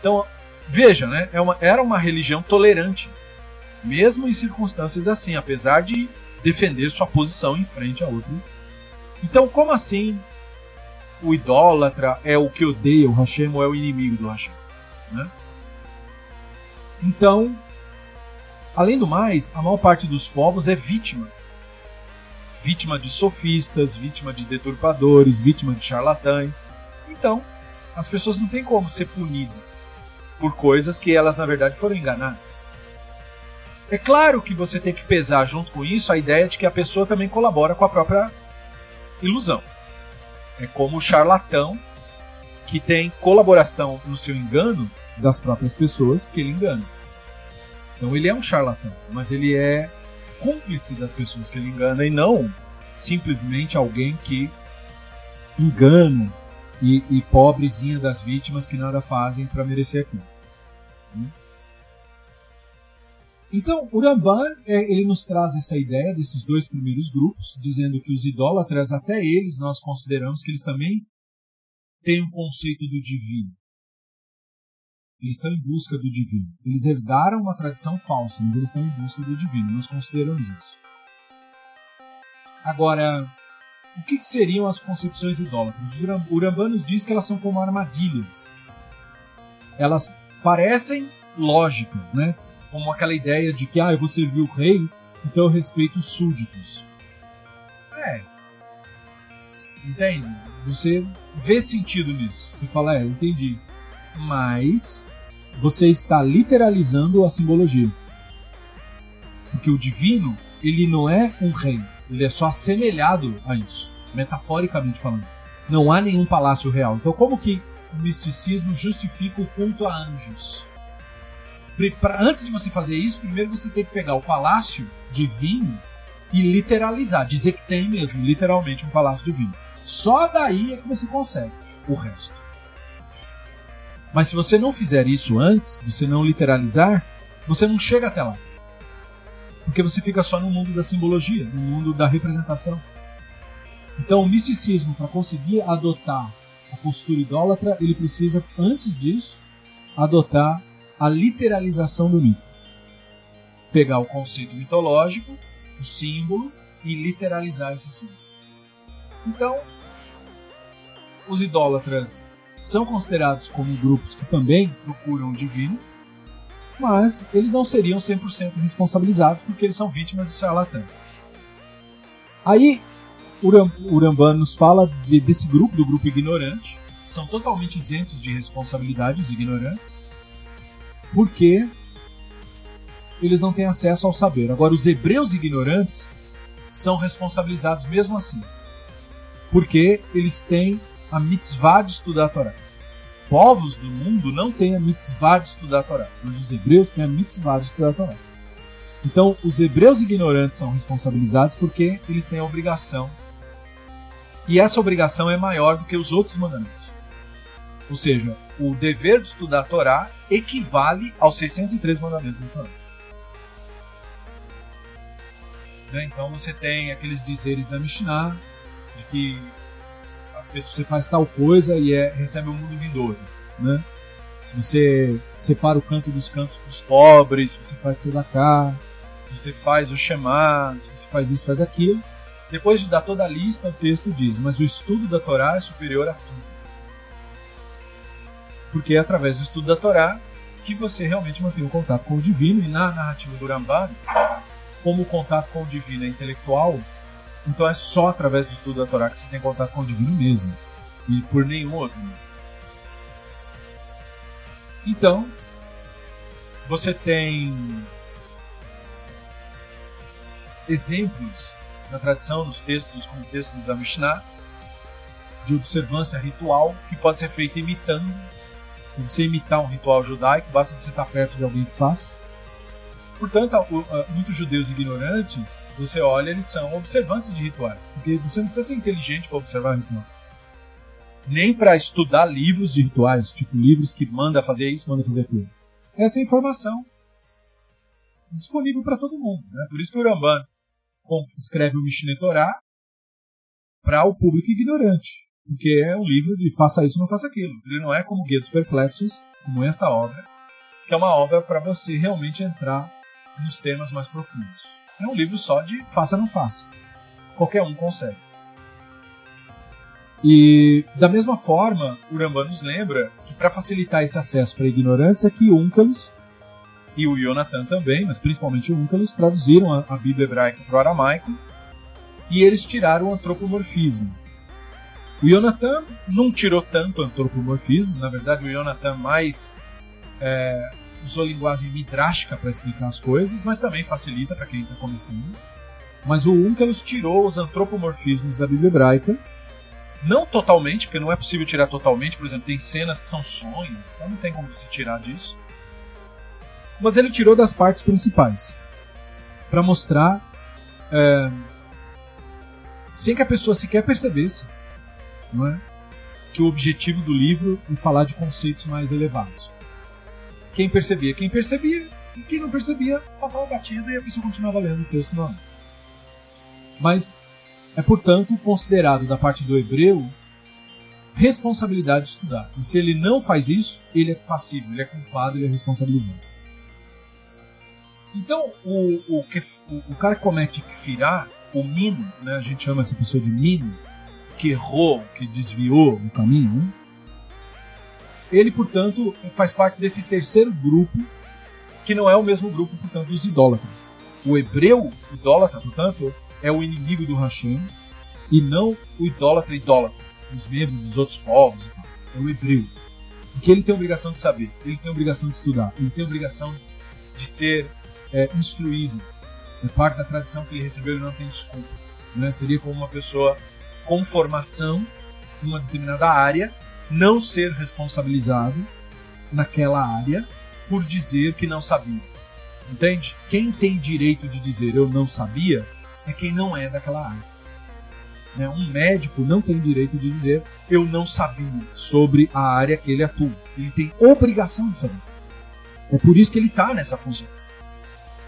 [SPEAKER 1] Então, veja, né? É uma, era uma religião tolerante, mesmo em circunstâncias assim, apesar de defender sua posição em frente a outras então, como assim o idólatra é o que odeia o Hashem ou é o inimigo do Hashem? Né? Então, além do mais, a maior parte dos povos é vítima. Vítima de sofistas, vítima de deturpadores, vítima de charlatães. Então, as pessoas não têm como ser punidas por coisas que elas, na verdade, foram enganadas. É claro que você tem que pesar junto com isso a ideia de que a pessoa também colabora com a própria ilusão. É como o charlatão que tem colaboração no seu engano das próprias pessoas que ele engana. Então ele é um charlatão, mas ele é cúmplice das pessoas que ele engana e não simplesmente alguém que engana e, e pobrezinha das vítimas que nada fazem para merecer aquilo. Então, o Ramban é, ele nos traz essa ideia desses dois primeiros grupos, dizendo que os idólatras, até eles, nós consideramos que eles também têm um conceito do divino. Eles estão em busca do divino. Eles herdaram uma tradição falsa, mas eles estão em busca do divino. Nós consideramos isso. Agora, o que, seriam as concepções idólatras? O Ramban nos diz que elas são como armadilhas. Elas parecem lógicas, né? Como aquela ideia de que ah, eu vou servir o rei, então eu respeito os súditos. É. Entende? Você vê sentido nisso. Você fala, é, entendi. Mas você está literalizando a simbologia. Porque o divino, ele não é um rei, ele é só assemelhado a isso, metaforicamente falando. Não há nenhum palácio real. Então, como que o misticismo justifica o culto a anjos? Pra, antes de você fazer isso, primeiro você tem que pegar o palácio divino e literalizar, dizer que tem mesmo, literalmente, um palácio divino. Só daí é que você consegue o resto. Mas se você não fizer isso antes, você não literalizar, você não chega até lá. Porque você fica só no mundo da simbologia, no mundo da representação. Então, o misticismo, para conseguir adotar a postura idólatra, ele precisa, antes disso, adotar a literalização do mito. Pegar o conceito mitológico, o símbolo, e literalizar esse símbolo. Então, os idólatras são considerados como grupos que também procuram o divino, mas eles não seriam 100% responsabilizados porque eles são vítimas de charlatães. Aí, o Ramban nos fala de, desse grupo, do grupo ignorante, são totalmente isentos de responsabilidade, os ignorantes, porque eles não têm acesso ao saber. Agora, os hebreus ignorantes, são responsabilizados mesmo assim. Porque eles têm a mitzvah de estudar a Torá. Povos do mundo não têm a mitzvah de estudar a Torá, mas os hebreus têm a mitzvah de estudar a Torá. Então, os hebreus ignorantes são responsabilizados porque eles têm a obrigação. E essa obrigação é maior do que os outros mandamentos. Ou seja, o dever de estudar a Torá equivale aos 603 mandamentos da Torá. Né? Então você tem aqueles dizeres da Mishnah de que as pessoas você faz tal coisa e é, recebe o um mundo vindouro, né? Se você separa o canto dos cantos para os pobres, se você faz cá, se você faz o Shema, se você faz isso, faz aquilo. Depois de dar toda a lista, o texto diz: Mas o estudo da Torá é superior a tudo. Porque é através do estudo da Torá que você realmente mantém o contato com o divino. E na narrativa do Ramban, como o contato com o divino é intelectual, então é só através do estudo da Torá que você tem contato com o divino mesmo. E por nenhum outro. Então, você tem exemplos na tradição, nos textos, como textos da Mishnah, de observância ritual que pode ser feita imitando. Você imitar um ritual judaico, basta você estar perto de alguém que faça. Portanto, muitos judeus ignorantes, você olha, eles são observantes de rituais, porque você não precisa ser inteligente para observar ritual. Nem para estudar livros de rituais, tipo livros que manda fazer isso, manda fazer aquilo. Essa é informação disponível para todo mundo. Né? Por isso que o Ramban escreve o Mishneh Torah para o público ignorante, porque é um livro de faça isso, não faça aquilo. Ele não é como Guia dos Perplexos, como esta obra, que é uma obra para você realmente entrar nos temas mais profundos. É um livro só de faça não faça. Qualquer um consegue. E da mesma forma, o Rambam nos lembra que para facilitar esse acesso para ignorantes é que Unkelus e o Jonathan também, mas principalmente o traduziram a, a Bíblia hebraica para o aramaico e eles tiraram o antropomorfismo. O Jonathan não tirou tanto antropomorfismo, na verdade o Jonathan mais é, usou linguagem midrástica para explicar as coisas, mas também facilita para quem está começando. Mas o Unkelus tirou os antropomorfismos da Bíblia hebraica, não totalmente, porque não é possível tirar totalmente, por exemplo, tem cenas que são sonhos, então não tem como se tirar disso. Mas ele tirou das partes principais, para mostrar, é, sem que a pessoa sequer percebesse, não é? que o objetivo do livro é falar de conceitos mais elevados quem percebia, quem percebia, e quem não percebia, passava batido e a pessoa continuava lendo o texto normal. Mas é, portanto, considerado da parte do hebreu responsabilidade de estudar. E se ele não faz isso, ele é passivo, ele é culpado, ele é responsabilizado. Então, o, o, o, o cara que comete kfirá, o mino, né, a gente chama essa pessoa de mino, que errou, que desviou o caminho, né? Ele, portanto, faz parte desse terceiro grupo, que não é o mesmo grupo, portanto, dos idólatras. O hebreu idólatra, portanto, é o inimigo do Hashem, e não o idólatra idólatra, os membros dos outros povos. É o hebreu. Porque ele tem a obrigação de saber, ele tem a obrigação de estudar, ele tem a obrigação de ser é, instruído. É parte da tradição que ele recebeu, ele não tem desculpas. Né? Seria como uma pessoa com formação numa determinada área não ser responsabilizado naquela área por dizer que não sabia. Entende? Quem tem direito de dizer eu não sabia é quem não é daquela área. Né? Um médico não tem direito de dizer eu não sabia sobre a área que ele atua. Ele tem obrigação de saber. É por isso que ele está nessa função.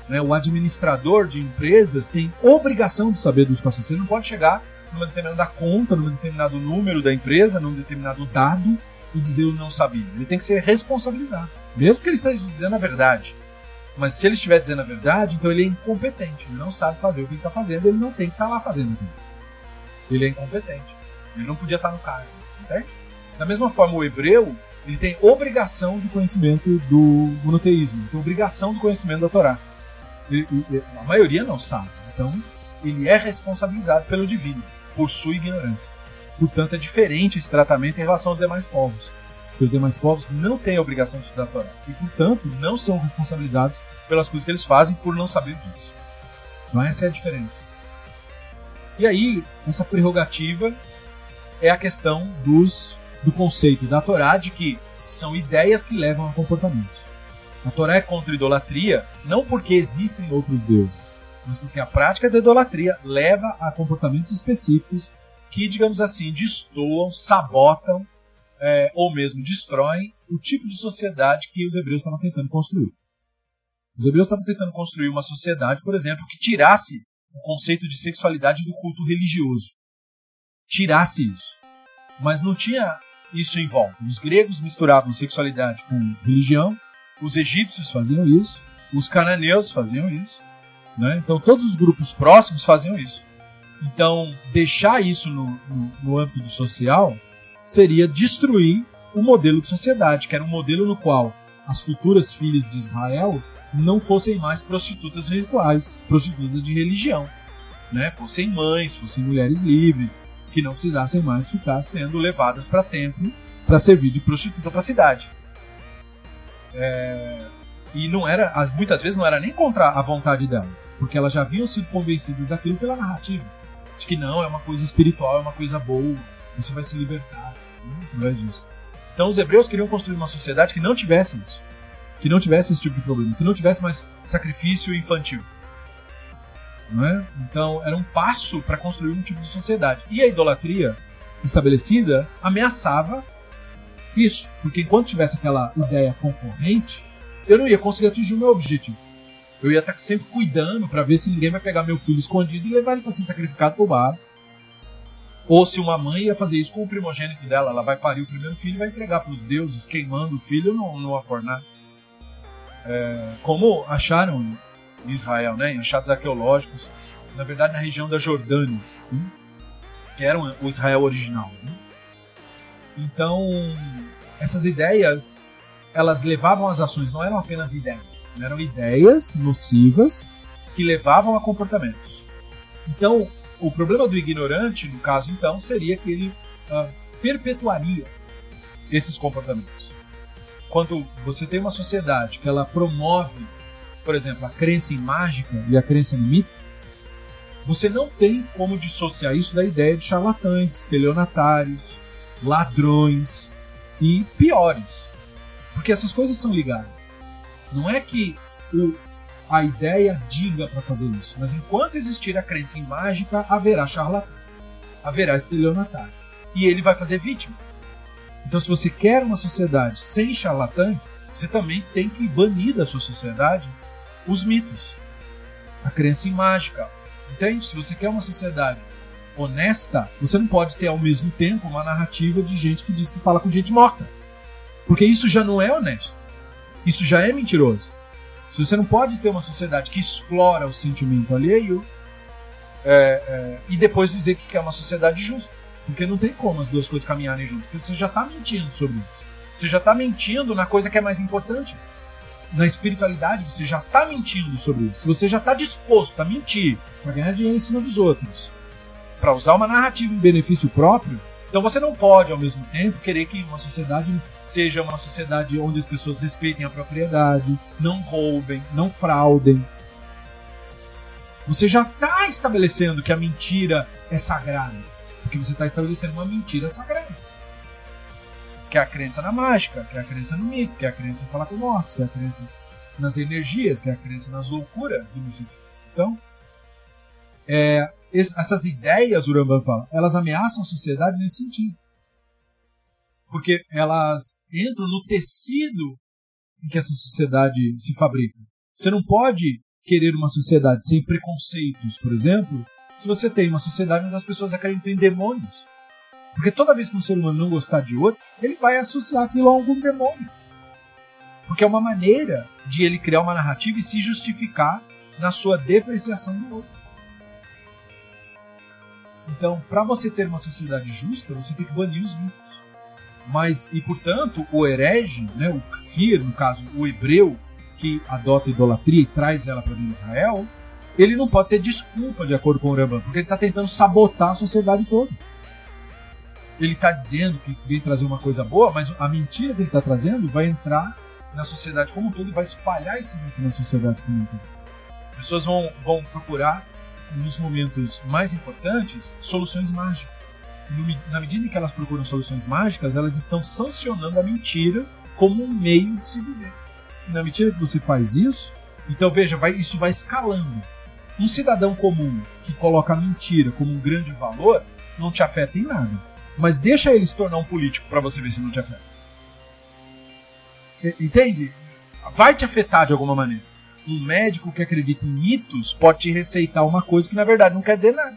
[SPEAKER 1] Né? O administrador de empresas tem obrigação de saber dos pacientes. Ele não pode chegar numa determinada conta, num determinado número da empresa, num determinado dado e dizer eu não sabia. Ele tem que ser responsabilizado. Mesmo que ele esteja dizendo a verdade. Mas se ele estiver dizendo a verdade, então ele é incompetente. Ele não sabe fazer o que ele está fazendo, ele não tem que estar tá lá fazendo aquilo. Ele é incompetente. Ele não podia estar tá no cargo. Entende? Da mesma forma, o hebreu ele tem obrigação do conhecimento do monoteísmo, tem obrigação do conhecimento da Torá. Ele, a maioria não sabe. Então, ele é responsabilizado pelo divino por sua ignorância. Portanto, é diferente esse tratamento em relação aos demais povos. Os demais povos não têm a obrigação de estudar a Torá e, portanto, não são responsabilizados pelas coisas que eles fazem por não saber disso. Então, essa é a diferença. E aí, essa prerrogativa é a questão dos, do conceito da Torá de que são ideias que levam a comportamentos. A Torá é contra a idolatria não porque existem outros deuses, mas porque a prática da idolatria leva a comportamentos específicos que, digamos assim, destoam, sabotam é, ou mesmo destroem o tipo de sociedade que os hebreus estavam tentando construir. Os hebreus estavam tentando construir uma sociedade, por exemplo, que tirasse o conceito de sexualidade do culto religioso. Tirasse isso. Mas não tinha isso em volta. Os gregos misturavam sexualidade com religião, os egípcios faziam isso, os cananeus faziam isso. Né? Então todos os grupos próximos faziam isso. Então deixar isso no, no, no âmbito social seria destruir o modelo de sociedade, que era um modelo no qual as futuras filhas de Israel não fossem mais prostitutas rituais, prostitutas de religião, né? Fossem mães, fossem mulheres livres, que não precisassem mais ficar sendo levadas para templo para servir de prostituta para a cidade. É... E não era, muitas vezes não era nem contra a vontade delas, porque elas já haviam sido convencidas daquilo pela narrativa, de que não é uma coisa espiritual, é uma coisa boa, você vai se libertar, não é disso. Então os hebreus queriam construir uma sociedade que não tivesse isso que não tivesse esse tipo de problema, que não tivesse mais sacrifício infantil. É? Então, era um passo para construir um tipo de sociedade. E a idolatria estabelecida ameaçava isso, porque enquanto tivesse aquela ideia concorrente, eu não ia conseguir atingir o meu objetivo. Eu ia estar sempre cuidando para ver se ninguém vai pegar meu filho escondido e levar ele para ser sacrificado por bar. Ou se uma mãe ia fazer isso com o primogênito dela, ela vai parir o primeiro filho e vai entregar para os deuses, queimando o filho no, no fornalha é, como acharam em Israel, né, em achados arqueológicos, na verdade na região da Jordânia, hein, que era o Israel original. Hein. Então, essas ideias, elas levavam as ações, não eram apenas ideias, eram ideias nocivas que levavam a comportamentos. Então, o problema do ignorante, no caso então, seria que ele uh, perpetuaria esses comportamentos quando você tem uma sociedade que ela promove, por exemplo, a crença em mágica e a crença no mito, você não tem como dissociar isso da ideia de charlatães, estelionatários, ladrões e piores. Porque essas coisas são ligadas. Não é que o, a ideia diga para fazer isso, mas enquanto existir a crença em mágica, haverá charlatão, haverá estelionatário. E ele vai fazer vítimas. Então, se você quer uma sociedade sem charlatães, você também tem que banir da sua sociedade os mitos, a crença em mágica. Entende? Se você quer uma sociedade honesta, você não pode ter ao mesmo tempo uma narrativa de gente que diz que fala com gente morta. Porque isso já não é honesto. Isso já é mentiroso. Se você não pode ter uma sociedade que explora o sentimento alheio é, é, e depois dizer que quer uma sociedade justa. Porque não tem como as duas coisas caminharem juntas. Porque você já está mentindo sobre isso. Você já está mentindo na coisa que é mais importante. Na espiritualidade, você já está mentindo sobre isso. Você já está disposto a mentir para ganhar dinheiro em cima dos outros, para usar uma narrativa em benefício próprio, então você não pode, ao mesmo tempo, querer que uma sociedade seja uma sociedade onde as pessoas respeitem a propriedade, não roubem, não fraudem. Você já está estabelecendo que a mentira é sagrada. Porque você está estabelecendo uma mentira sagrada. Que é a crença na mágica, que é a crença no mito, que é a crença em falar com mortos, que é a crença nas energias, que é a crença nas loucuras do misticismo. Então, é, essas ideias, o Rambam fala, elas ameaçam a sociedade nesse sentido. Porque elas entram no tecido em que essa sociedade se fabrica. Você não pode querer uma sociedade sem preconceitos, por exemplo, se você tem uma sociedade onde as pessoas acreditam em demônios. Porque toda vez que um ser humano não gostar de outro, ele vai associar aquilo a algum demônio. Porque é uma maneira de ele criar uma narrativa e se justificar na sua depreciação do outro. Então, para você ter uma sociedade justa, você tem que banir os mitos. Mas, e portanto, o herege, né, o kfir, no caso, o hebreu, que adota a idolatria e traz ela para Israel, ele não pode ter desculpa de acordo com o Rambam, porque ele está tentando sabotar a sociedade toda. Ele está dizendo que vem trazer uma coisa boa, mas a mentira que ele está trazendo vai entrar na sociedade como um todo e vai espalhar esse mito na sociedade como um todo. As pessoas vão, vão procurar nos momentos mais importantes, soluções mágicas. na medida em que elas procuram soluções mágicas, elas estão sancionando a mentira como um meio de se viver. Na medida que você faz isso, então veja, vai, isso vai escalando. Um cidadão comum que coloca a mentira como um grande valor não te afeta em nada. Mas deixa ele se tornar um político para você ver se não te afeta. Entende? Vai te afetar de alguma maneira. Um médico que acredita em mitos pode te receitar uma coisa que na verdade não quer dizer nada.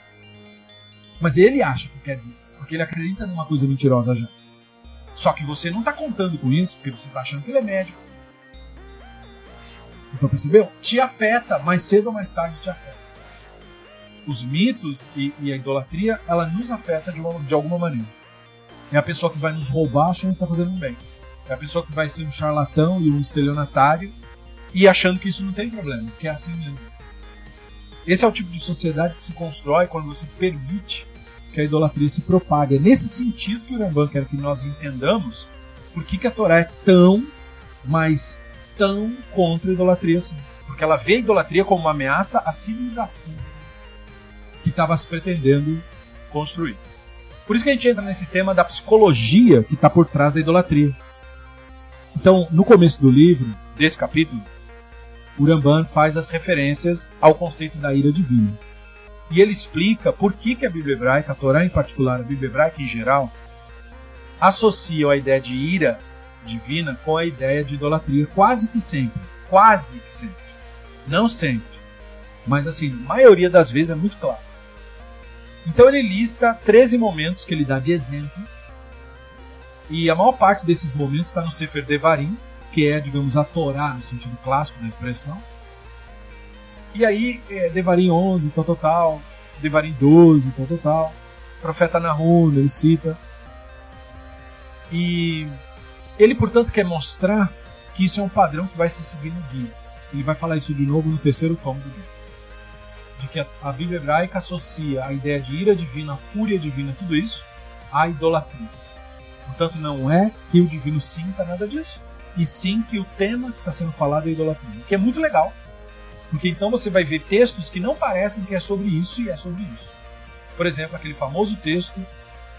[SPEAKER 1] Mas ele acha que quer dizer, porque ele acredita numa coisa mentirosa já. Só que você não está contando com isso, porque você está achando que ele é médico. Então percebeu? Te afeta, mais cedo ou mais tarde te afeta. Os mitos e, e a idolatria, ela nos afeta de, uma, de alguma maneira. É a pessoa que vai nos roubar achando que está fazendo um bem. É a pessoa que vai ser um charlatão e um estelionatário e achando que isso não tem problema, que é assim mesmo. Esse é o tipo de sociedade que se constrói quando você permite que a idolatria se propague. É nesse sentido que o Ramban quer que nós entendamos por que, que a Torá é tão, mas tão contra a idolatria assim. Porque ela vê a idolatria como uma ameaça à civilização que estava se pretendendo construir. Por isso que a gente entra nesse tema da psicologia que está por trás da idolatria. Então, no começo do livro, desse capítulo, o Ramban faz as referências ao conceito da ira divina. E ele explica por que, que a Bíblia hebraica, a Torá em particular, a Bíblia hebraica em geral, associam a ideia de ira divina com a ideia de idolatria quase que sempre. Quase que sempre. Não sempre. Mas assim, a maioria das vezes é muito claro. Então ele lista 13 momentos que ele dá de exemplo e a maior parte desses momentos está no Sefer Devarim, que é, digamos, a Torá no sentido clássico da expressão. E aí, é, Devarim 11, tal, tal, tal. Devarim 12, tal, tal, tal. Profeta Nahum, ele cita. E ele, portanto, quer mostrar que isso é um padrão que vai se seguir no guia. Ele vai falar isso de novo no terceiro tomo do guia. De que a, a Bíblia hebraica associa a ideia de ira divina, fúria divina, tudo isso, à idolatria. Portanto, não é que o divino sinta nada disso, e sim que o tema que está sendo falado é idolatria, que é muito legal. Porque então você vai ver textos que não parecem que é sobre isso e é sobre isso. Por exemplo, aquele famoso texto: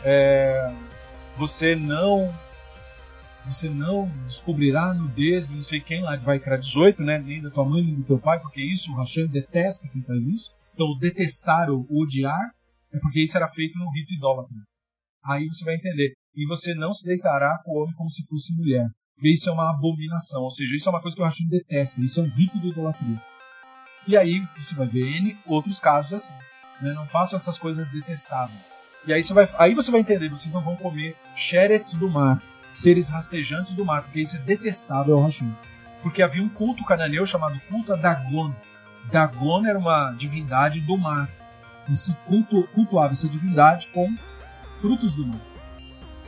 [SPEAKER 1] é, você não você não descobrirá nudez de não sei quem lá de Vaikra 18, né? nem da tua mãe nem do teu pai, porque isso o Hashem detesta quem faz isso. Então, detestar ou odiar é porque isso era feito num rito idólatra. Aí você vai entender e você não se deitará com o homem como se fosse mulher. Isso é uma abominação, ou seja, isso é uma coisa que o Rashid detesta, isso é um rito de idolatria. E aí você vai ver N outros casos assim. Né? Não façam essas coisas detestáveis. E aí você vai, aí você vai entender, vocês não vão comer xeretes do mar, seres rastejantes do mar, porque isso é detestável ao Rashid. Porque havia um culto cananeu chamado culto a Dagon. Dagon era uma divindade do mar. E se cultu, cultuava essa divindade com frutos do mar.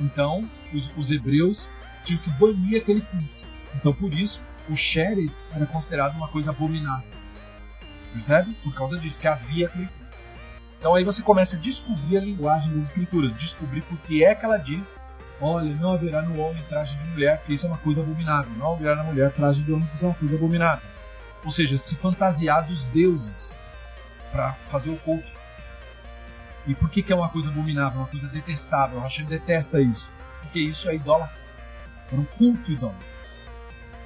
[SPEAKER 1] Então, os, os hebreus tinham que banir aquele culto. Então, por isso, o Sheretz era considerado uma coisa abominável. Percebe? Por causa disso, que havia aquele culto. Então aí você começa a descobrir a linguagem das escrituras, descobrir por que é que ela diz olha, não haverá no homem traje de mulher, porque isso é uma coisa abominável. Não haverá na mulher traje de homem, porque isso é uma coisa abominável. Ou seja, se fantasiar dos deuses para fazer o culto. E por que, que é uma coisa abominável, uma coisa detestável? O Hashem detesta isso. Porque isso é idólatra. Era um culto idólatra.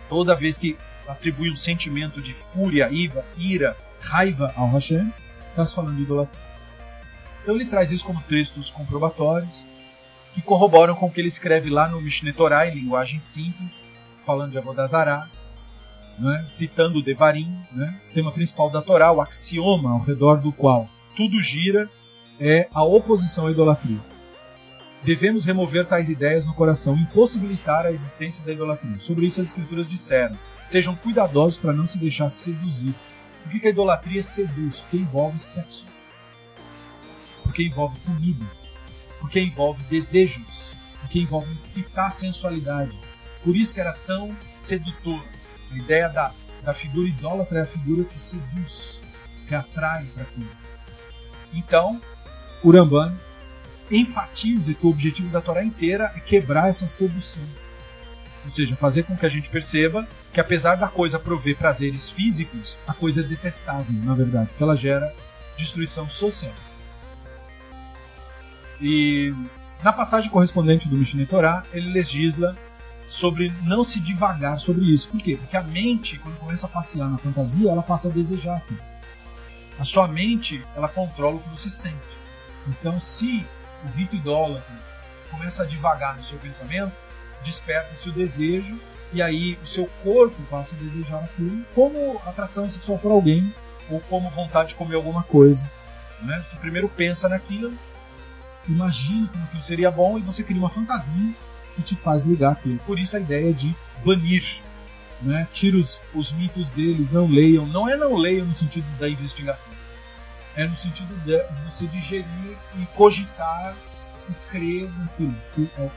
[SPEAKER 1] Toda vez que atribui um sentimento de fúria, ira, ira raiva ao Hashem, está se falando de idolatria. Então ele traz isso como textos comprobatórios que corroboram com o que ele escreve lá no Mishneh Torah, em linguagem simples, falando de Avodazará, né, citando o Devarim, né, tema principal da Torá, o axioma ao redor do qual tudo gira é a oposição à idolatria. Devemos remover tais ideias no coração, impossibilitar a existência da idolatria. Sobre isso as escrituras disseram: sejam cuidadosos para não se deixar seduzir. Por que a idolatria seduz? Porque envolve sexo. Porque envolve comida. Porque envolve desejos. Porque envolve incitar a sensualidade. Por isso que era tão sedutor. A ideia da, da figura idólatra é a figura que seduz, que atrai para aquilo. Então, o Ramban enfatiza que o objetivo da Torá inteira é quebrar essa sedução. Ou seja, fazer com que a gente perceba que apesar da coisa prover prazeres físicos, a coisa é detestável, na verdade, que ela gera destruição social. E na passagem correspondente do Mishneh Torah, ele legisla sobre não se divagar sobre isso. Por quê? Porque a mente, quando começa a passear na fantasia, ela passa a desejar. A sua mente, ela controla o que você sente. Então, se o rito idólatra começa a divagar no seu pensamento, desperta-se o desejo e aí o seu corpo passa a desejar aquilo como atração sexual por alguém ou como vontade de comer alguma coisa. Né? Você primeiro pensa naquilo, imagina como aquilo seria bom e você cria uma fantasia que te faz ligar aquilo. Por isso a ideia de banir. Né? Tira os, os mitos deles, não leiam. Não é não leiam no sentido da investigação. É no sentido de, de você digerir e cogitar e crer naquilo.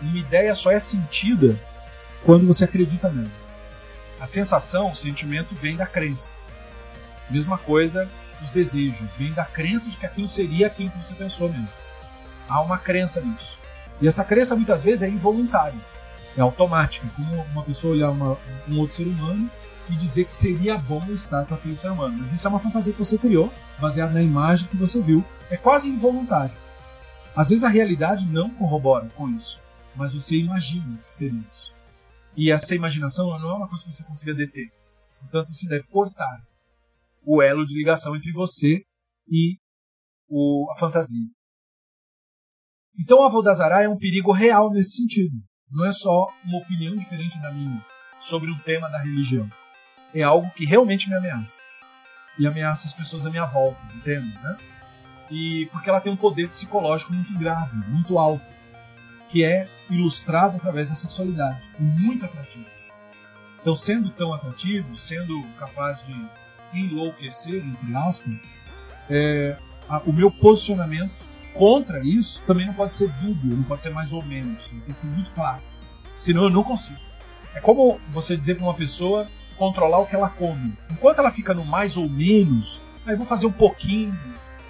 [SPEAKER 1] Uma ideia só é sentida quando você acredita nela. A sensação, o sentimento vem da crença. Mesma coisa os desejos, vem da crença de que aquilo seria aquilo que você pensou mesmo. Há uma crença nisso. E essa crença muitas vezes é involuntária, é automática, como uma pessoa olhar uma, um outro ser humano e dizer que seria bom estar com aquele ser humano. Mas isso é uma fantasia que você criou, baseada na imagem que você viu. É quase involuntário. Às vezes a realidade não corrobora com isso, mas você imagina que seria isso. E essa imaginação não é uma coisa que você consiga deter. Portanto, você deve cortar o elo de ligação entre você e o, a fantasia. Então, a Vodazara é um perigo real nesse sentido. Não é só uma opinião diferente da minha sobre um tema da religião. É algo que realmente me ameaça. E ameaça as pessoas à minha volta, entende? Né? E porque ela tem um poder psicológico muito grave, muito alto, que é ilustrado através da sexualidade, muito atrativo. Então, sendo tão atrativo, sendo capaz de enlouquecer, entre aspas, é, a, o meu posicionamento contra isso também não pode ser dúbio, não pode ser mais ou menos, tem que ser muito claro. Senão eu não consigo. É como você dizer para uma pessoa controlar o que ela come. Enquanto ela fica no mais ou menos, aí eu vou fazer um pouquinho,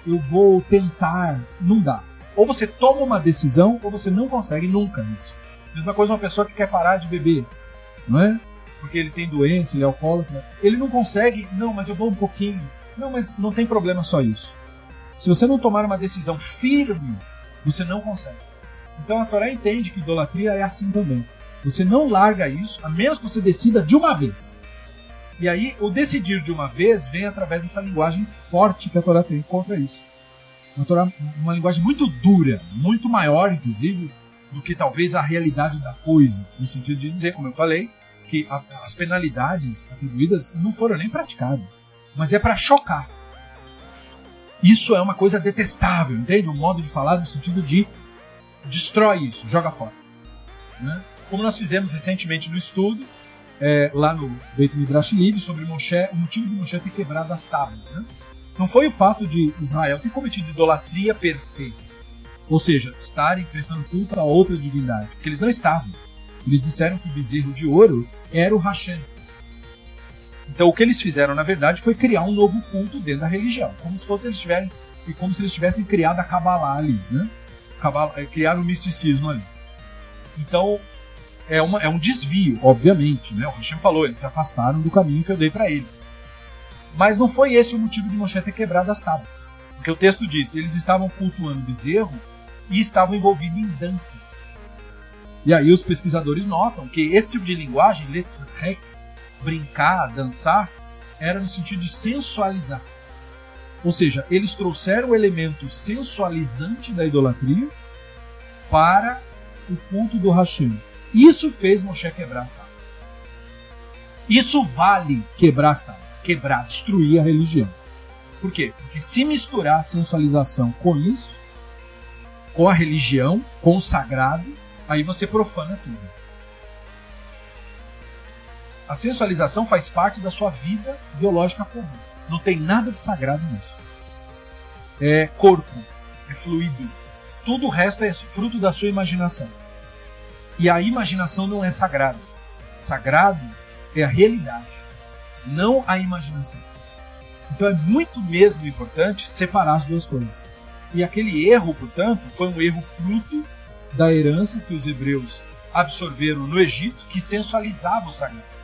[SPEAKER 1] eu vou tentar, não dá. Ou você toma uma decisão ou você não consegue nunca isso. Mesma coisa uma pessoa que quer parar de beber, não é? Porque ele tem doença, ele é alcoólatra. Ele não consegue, não, mas eu vou um pouquinho. Não, mas não tem problema só isso. Se você não tomar uma decisão firme, você não consegue. Então a Torá entende que idolatria é assim também. Você não larga isso, a menos que você decida de uma vez. E aí, o decidir de uma vez vem através dessa linguagem forte que a Torá tem contra isso. Uma, Torá, uma linguagem muito dura, muito maior, inclusive, do que talvez a realidade da coisa. No sentido de dizer, como eu falei, que a, as penalidades atribuídas não foram nem praticadas. Mas é para chocar. Isso é uma coisa detestável, entende? Um modo de falar no sentido de destrói isso, joga fora. Né? Como nós fizemos recentemente no estudo, é, lá no Beit Midrash Livre, sobre Moshe, o motivo de Moshe ter quebrado as tábuas. Né? Não foi o fato de Israel ter cometido idolatria per se, ou seja, estarem prestando culto a outra divindade, porque eles não estavam. Eles disseram que o bezerro de ouro era o Hashem, então o que eles fizeram, na verdade, foi criar um novo culto dentro da religião, como se fosse eles tiverem, como se eles tivessem criado a Kabbalah ali, né? Kabbalah, eh, criaram o misticismo ali. Então é, uma, é um desvio, obviamente, né? O Hashem falou, eles se afastaram do caminho que eu dei para eles. Mas não foi esse o motivo de Moshe ter quebrado as tábuas. Porque o texto diz, eles estavam cultuando bezerro e estavam envolvidos em danças. E aí os pesquisadores notam que esse tipo de linguagem, let's rek, brincar, dançar, era no sentido de sensualizar. Ou seja, eles trouxeram o elemento sensualizante da idolatria para o culto do Hashem. Isso fez Moshe quebrar as tábuas. Isso vale quebrar as tábuas, quebrar, destruir a religião. Por quê? Porque se misturar a sensualização com isso, com a religião, com o sagrado, aí você profana tudo. A sensualização faz parte da sua vida biológica comum. Não tem nada de sagrado nisso. É corpo, é fluido. Tudo o resto é fruto da sua imaginação. E a imaginação não é sagrada. Sagrado é a realidade, não a imaginação. Então é muito mesmo importante separar as duas coisas. E aquele erro, portanto, foi um erro fruto da herança que os hebreus absorveram no Egito, que sensualizava o sagrado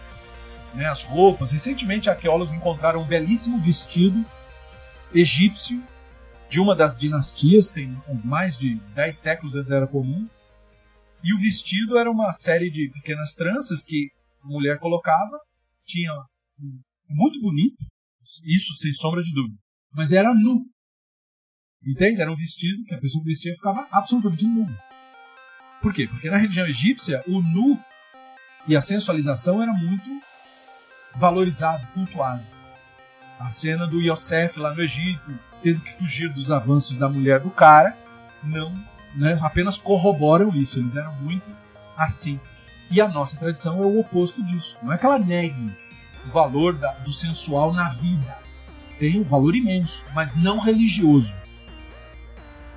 [SPEAKER 1] né, as roupas. Recentemente, arqueólogos encontraram um belíssimo vestido egípcio de uma das dinastias, tem mais de 10 séculos antes era comum. E o vestido era uma série de pequenas tranças que a mulher colocava, tinha muito bonito, isso sem sombra de dúvida, mas era nu. Entende? Era um vestido que a pessoa que vestia ficava absolutamente nu. Por quê? Porque na religião egípcia, o nu e a sensualização era muito valorizado, cultuado. A cena do Yosef lá no Egito, tendo que fugir dos avanços da mulher do cara, não, né, apenas corroboram isso. Eles eram muito assim. E a nossa tradição é o oposto disso. Não é que ela negue o valor da, do sensual na vida. Tem um valor imenso, mas não religioso,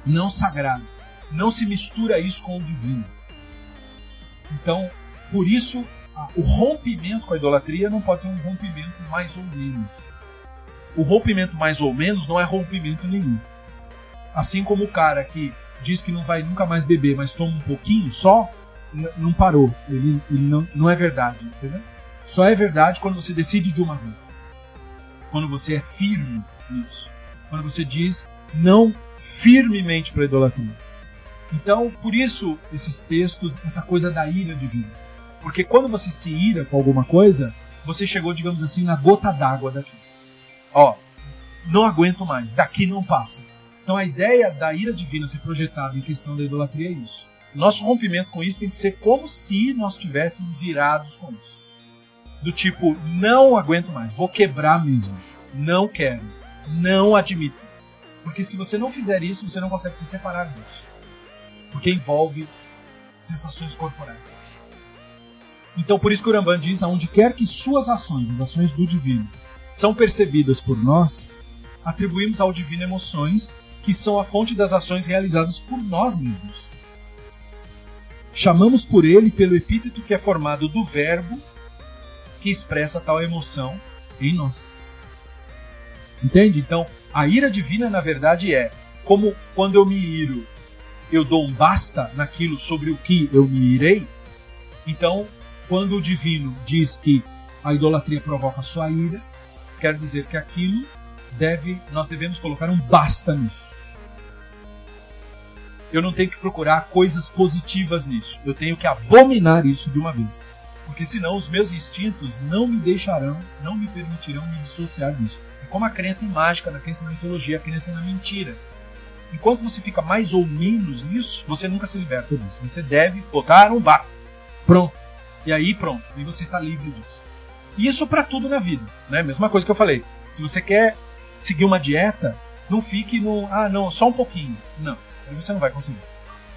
[SPEAKER 1] não sagrado. Não se mistura isso com o divino. Então, por isso, o rompimento com a idolatria não pode ser um rompimento mais ou menos. O rompimento mais ou menos não é rompimento nenhum. Assim como o cara que diz que não vai nunca mais beber, mas toma um pouquinho só, não parou. Ele, ele não, não é verdade, entendeu? Só é verdade quando você decide de uma vez. Quando você é firme nisso. Quando você diz não firmemente para a idolatria. Então, por isso, esses textos, essa coisa da ira divina. Porque quando você se ira com alguma coisa, você chegou, digamos assim, na gota d'água daqui. Ó, não aguento mais, daqui não passa. Então a ideia da ira divina ser projetada em questão da idolatria é isso. Nosso rompimento com isso tem que ser como se nós estivéssemos irados com isso do tipo, não aguento mais, vou quebrar mesmo. Não quero. Não admito. Porque se você não fizer isso, você não consegue se separar disso. Porque envolve sensações corporais. Então, por isso que o Ramban diz: aonde quer que suas ações, as ações do divino, são percebidas por nós, atribuímos ao divino emoções que são a fonte das ações realizadas por nós mesmos. Chamamos por ele pelo epíteto que é formado do verbo que expressa tal emoção em nós. Entende? Então, a ira divina, na verdade, é como quando eu me iro, eu dou um basta naquilo sobre o que eu me irei. Então, quando o divino diz que a idolatria provoca sua ira, quer dizer que aquilo deve, nós devemos colocar um basta nisso. Eu não tenho que procurar coisas positivas nisso. Eu tenho que abominar isso de uma vez porque senão os meus instintos não me deixarão, não me permitirão me dissociar disso. É como a crença em mágica, a crença na mitologia, a crença na mentira. Enquanto você fica mais ou menos nisso, você nunca se liberta disso. Você deve botar um basta. Pronto. E aí pronto. E você está livre disso. E isso para tudo na vida. Né? Mesma coisa que eu falei. Se você quer seguir uma dieta, não fique no. Ah, não, só um pouquinho. Não. Aí você não vai conseguir.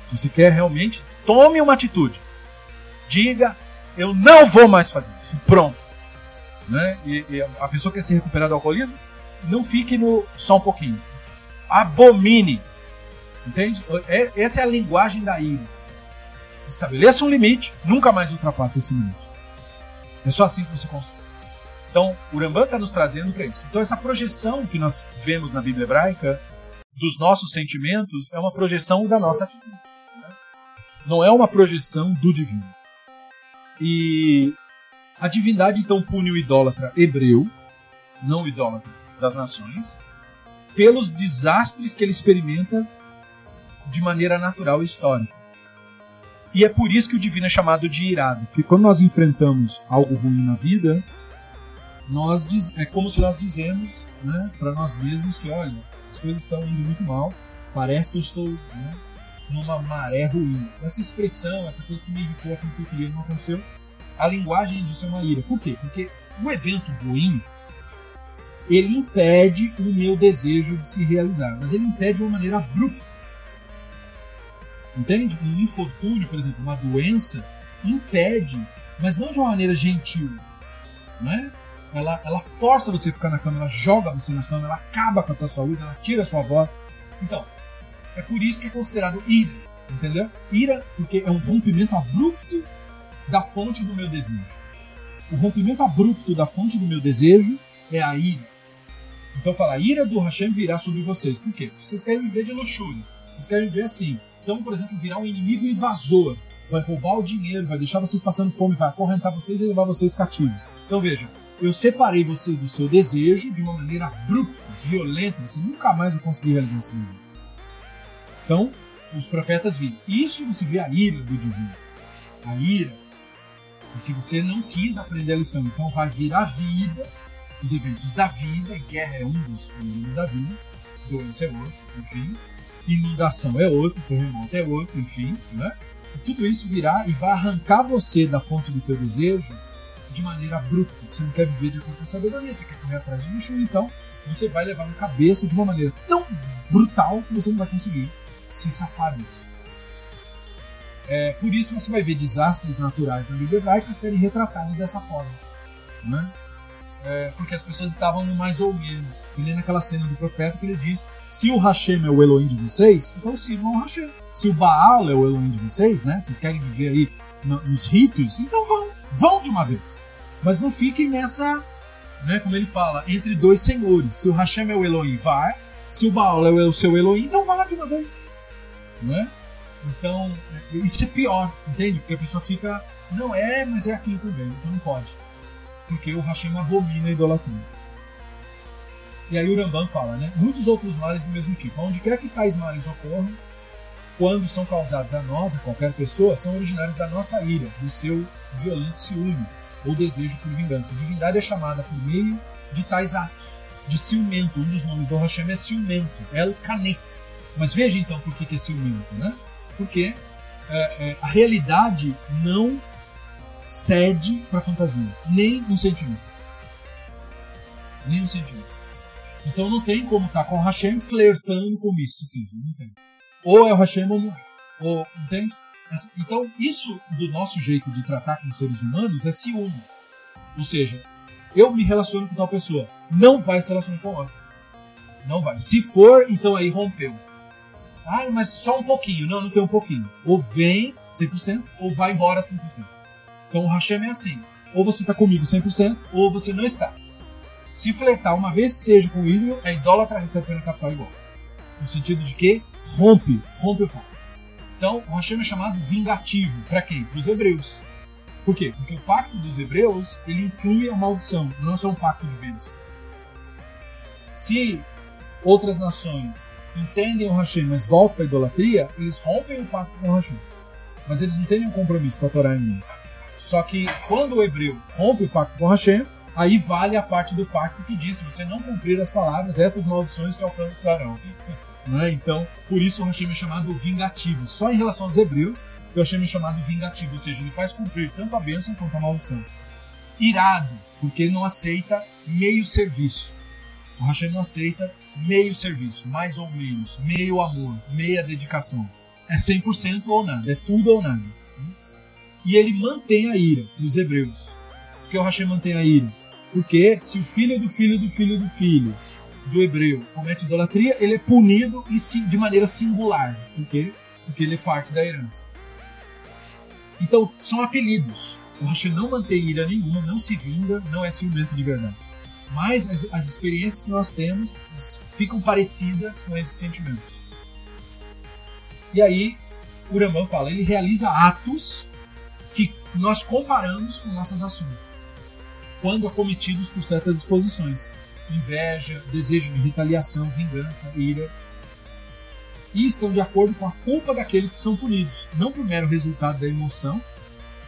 [SPEAKER 1] Se você quer realmente, tome uma atitude. Diga eu não vou mais fazer isso. Pronto. Né? E, e a pessoa que quer se recuperar do alcoolismo, não fique no só um pouquinho. Abomine. Entende? É, essa é a linguagem da ira. Estabeleça um limite, nunca mais ultrapasse esse limite. É só assim que você consegue. Então, o Rambam está nos trazendo para isso. Então, essa projeção que nós vemos na Bíblia hebraica dos nossos sentimentos é uma projeção da nossa atitude. Né? Não é uma projeção do divino. E a divindade então pune o idólatra hebreu, não o idólatra das nações, pelos desastres que ele experimenta de maneira natural e histórica. E é por isso que o divino é chamado de irado, porque quando nós enfrentamos algo ruim na vida, nós diz, é como se nós dizemos né, para nós mesmos que, olha, as coisas estão indo muito mal, parece que eu estou né, numa maré ruim. Essa expressão, essa coisa que me irritou, aquilo que eu queria não aconteceu, a linguagem disso é uma ira. Por quê? Porque o evento ruim ele impede o meu desejo de se realizar, mas ele impede de uma maneira abrupta. Entende? Um infortúnio, por exemplo, uma doença, impede, mas não de uma maneira gentil. Né? Ela, ela força você a ficar na cama, ela joga você na cama, ela acaba com a tua saúde, ela tira a sua voz. Então, é por isso que é considerado ira, entendeu? Ira porque é um rompimento abrupto da fonte do meu desejo. O rompimento abrupto da fonte do meu desejo é a ira. Então fala, a ira do Hashem virá sobre vocês. Por quê? Porque vocês querem viver de luxúria. Vocês querem viver assim. Então, por exemplo, virar um inimigo invasor. Vai roubar o dinheiro, vai deixar vocês passando fome, vai acorrentar vocês e levar vocês cativos. Então veja, eu separei você do seu desejo de uma maneira abrupta violento, você nunca mais vai conseguir realizar esse desejo. Então, os profetas viram. Isso você vê a ira do divino. A ira. Porque você não quis aprender a lição. Então vai vir a vida, os eventos da vida, guerra é um dos fenômenos da vida, doença é outro, enfim. Inundação é outro, terremoto é outro, enfim. Né? E tudo isso virá e vai arrancar você da fonte do teu desejo de maneira bruta. Você não quer viver de acordo com a sabedoria, você quer correr atrás de lixo, então você vai levar na cabeça de uma maneira tão brutal que você não vai conseguir se safar disso. É, por isso você vai ver desastres naturais na Bíblia hebraica serem retratados dessa forma. Né? É, porque as pessoas estavam no mais ou menos. E nem naquela cena do profeta que ele diz: se o Hashem é o Elohim de vocês, então sirvam o Hashem. Se o Baal é o Elohim de vocês, né? Vocês querem viver aí nos ritos, então vão, vão de uma vez. Mas não fiquem nessa, né, como ele fala, entre dois senhores. Se o Hashem é o Elohim, vai. Se o Baal é o seu Elohim, então vá de uma vez né? Então, isso é pior, entende? Porque a pessoa fica, não é, mas é aquilo também, então não pode. Porque o Hashem abomina a idolatria. E aí o Rambam fala, né? Muitos outros males do mesmo tipo. Onde quer que tais males ocorram, quando são causados a nós, a qualquer pessoa, são originários da nossa ira, do seu violento ciúme ou desejo por vingança. Divindade é chamada por meio de tais atos. De ciumento, um dos nomes do Hashem é ciumento, El Kanek mas veja então por que, que é ciumento, né? Porque é, é, a realidade não cede para a fantasia, nem um sentimento. Nem um sentimento. Então não tem como estar tá com o Hashem flertando com o misticismo, não tem. Ou é o não é. Ou, entende? Então isso do nosso jeito de tratar com seres humanos é ciúme. Ou seja, eu me relaciono com tal pessoa, não vai se relacionar com outra. Não vai. Se for, então aí rompeu. Ah, mas só um pouquinho. Não, não tem um pouquinho. Ou vem 100% ou vai embora 100%. Então o Hashem é assim. Ou você está comigo 100% ou você não está. Se flertar uma vez que seja com o ídolo, é idólatra recebe pena capital igual. No sentido de que rompe, rompe o pacto. Então o Hashem é chamado vingativo. Para quem? Para os hebreus. Por quê? Porque o pacto dos hebreus ele inclui a maldição, não é só um pacto de bênção. Se outras nações entendem o Hashem, mas voltam para a idolatria, eles rompem o pacto com o Hashem. Mas eles não têm nenhum compromisso com a Torá em Só que quando o hebreu rompe o pacto com o Hashem, aí vale a parte do pacto que diz: se você não cumprir as palavras, essas maldições te alcançarão. Né? Então, por isso o Hashem é chamado vingativo. Só em relação aos hebreus, o Hashem é chamado vingativo, ou seja, ele faz cumprir tanto a bênção quanto a maldição. Irado, porque ele não aceita meio serviço. O Hashem não aceita meio serviço, mais ou menos, meio amor, meia dedicação. É 100% ou nada, é tudo ou nada. E ele mantém a ira dos hebreus. Por que o Hashem mantém a ira? Porque se o filho do filho do filho do filho do hebreu comete idolatria, ele é punido e de maneira singular. Por quê? Porque ele é parte da herança. Então, são apelidos. O Hashem não mantém ira nenhuma, não se vinga, não é ciumento de verdade mas as, as experiências que nós temos ficam parecidas com esses sentimentos. E aí, o Rambam fala, ele realiza atos que nós comparamos com nossas ações, quando acometidos por certas disposições. Inveja, desejo de retaliação, vingança, ira. E estão de acordo com a culpa daqueles que são punidos, não por mero resultado da emoção,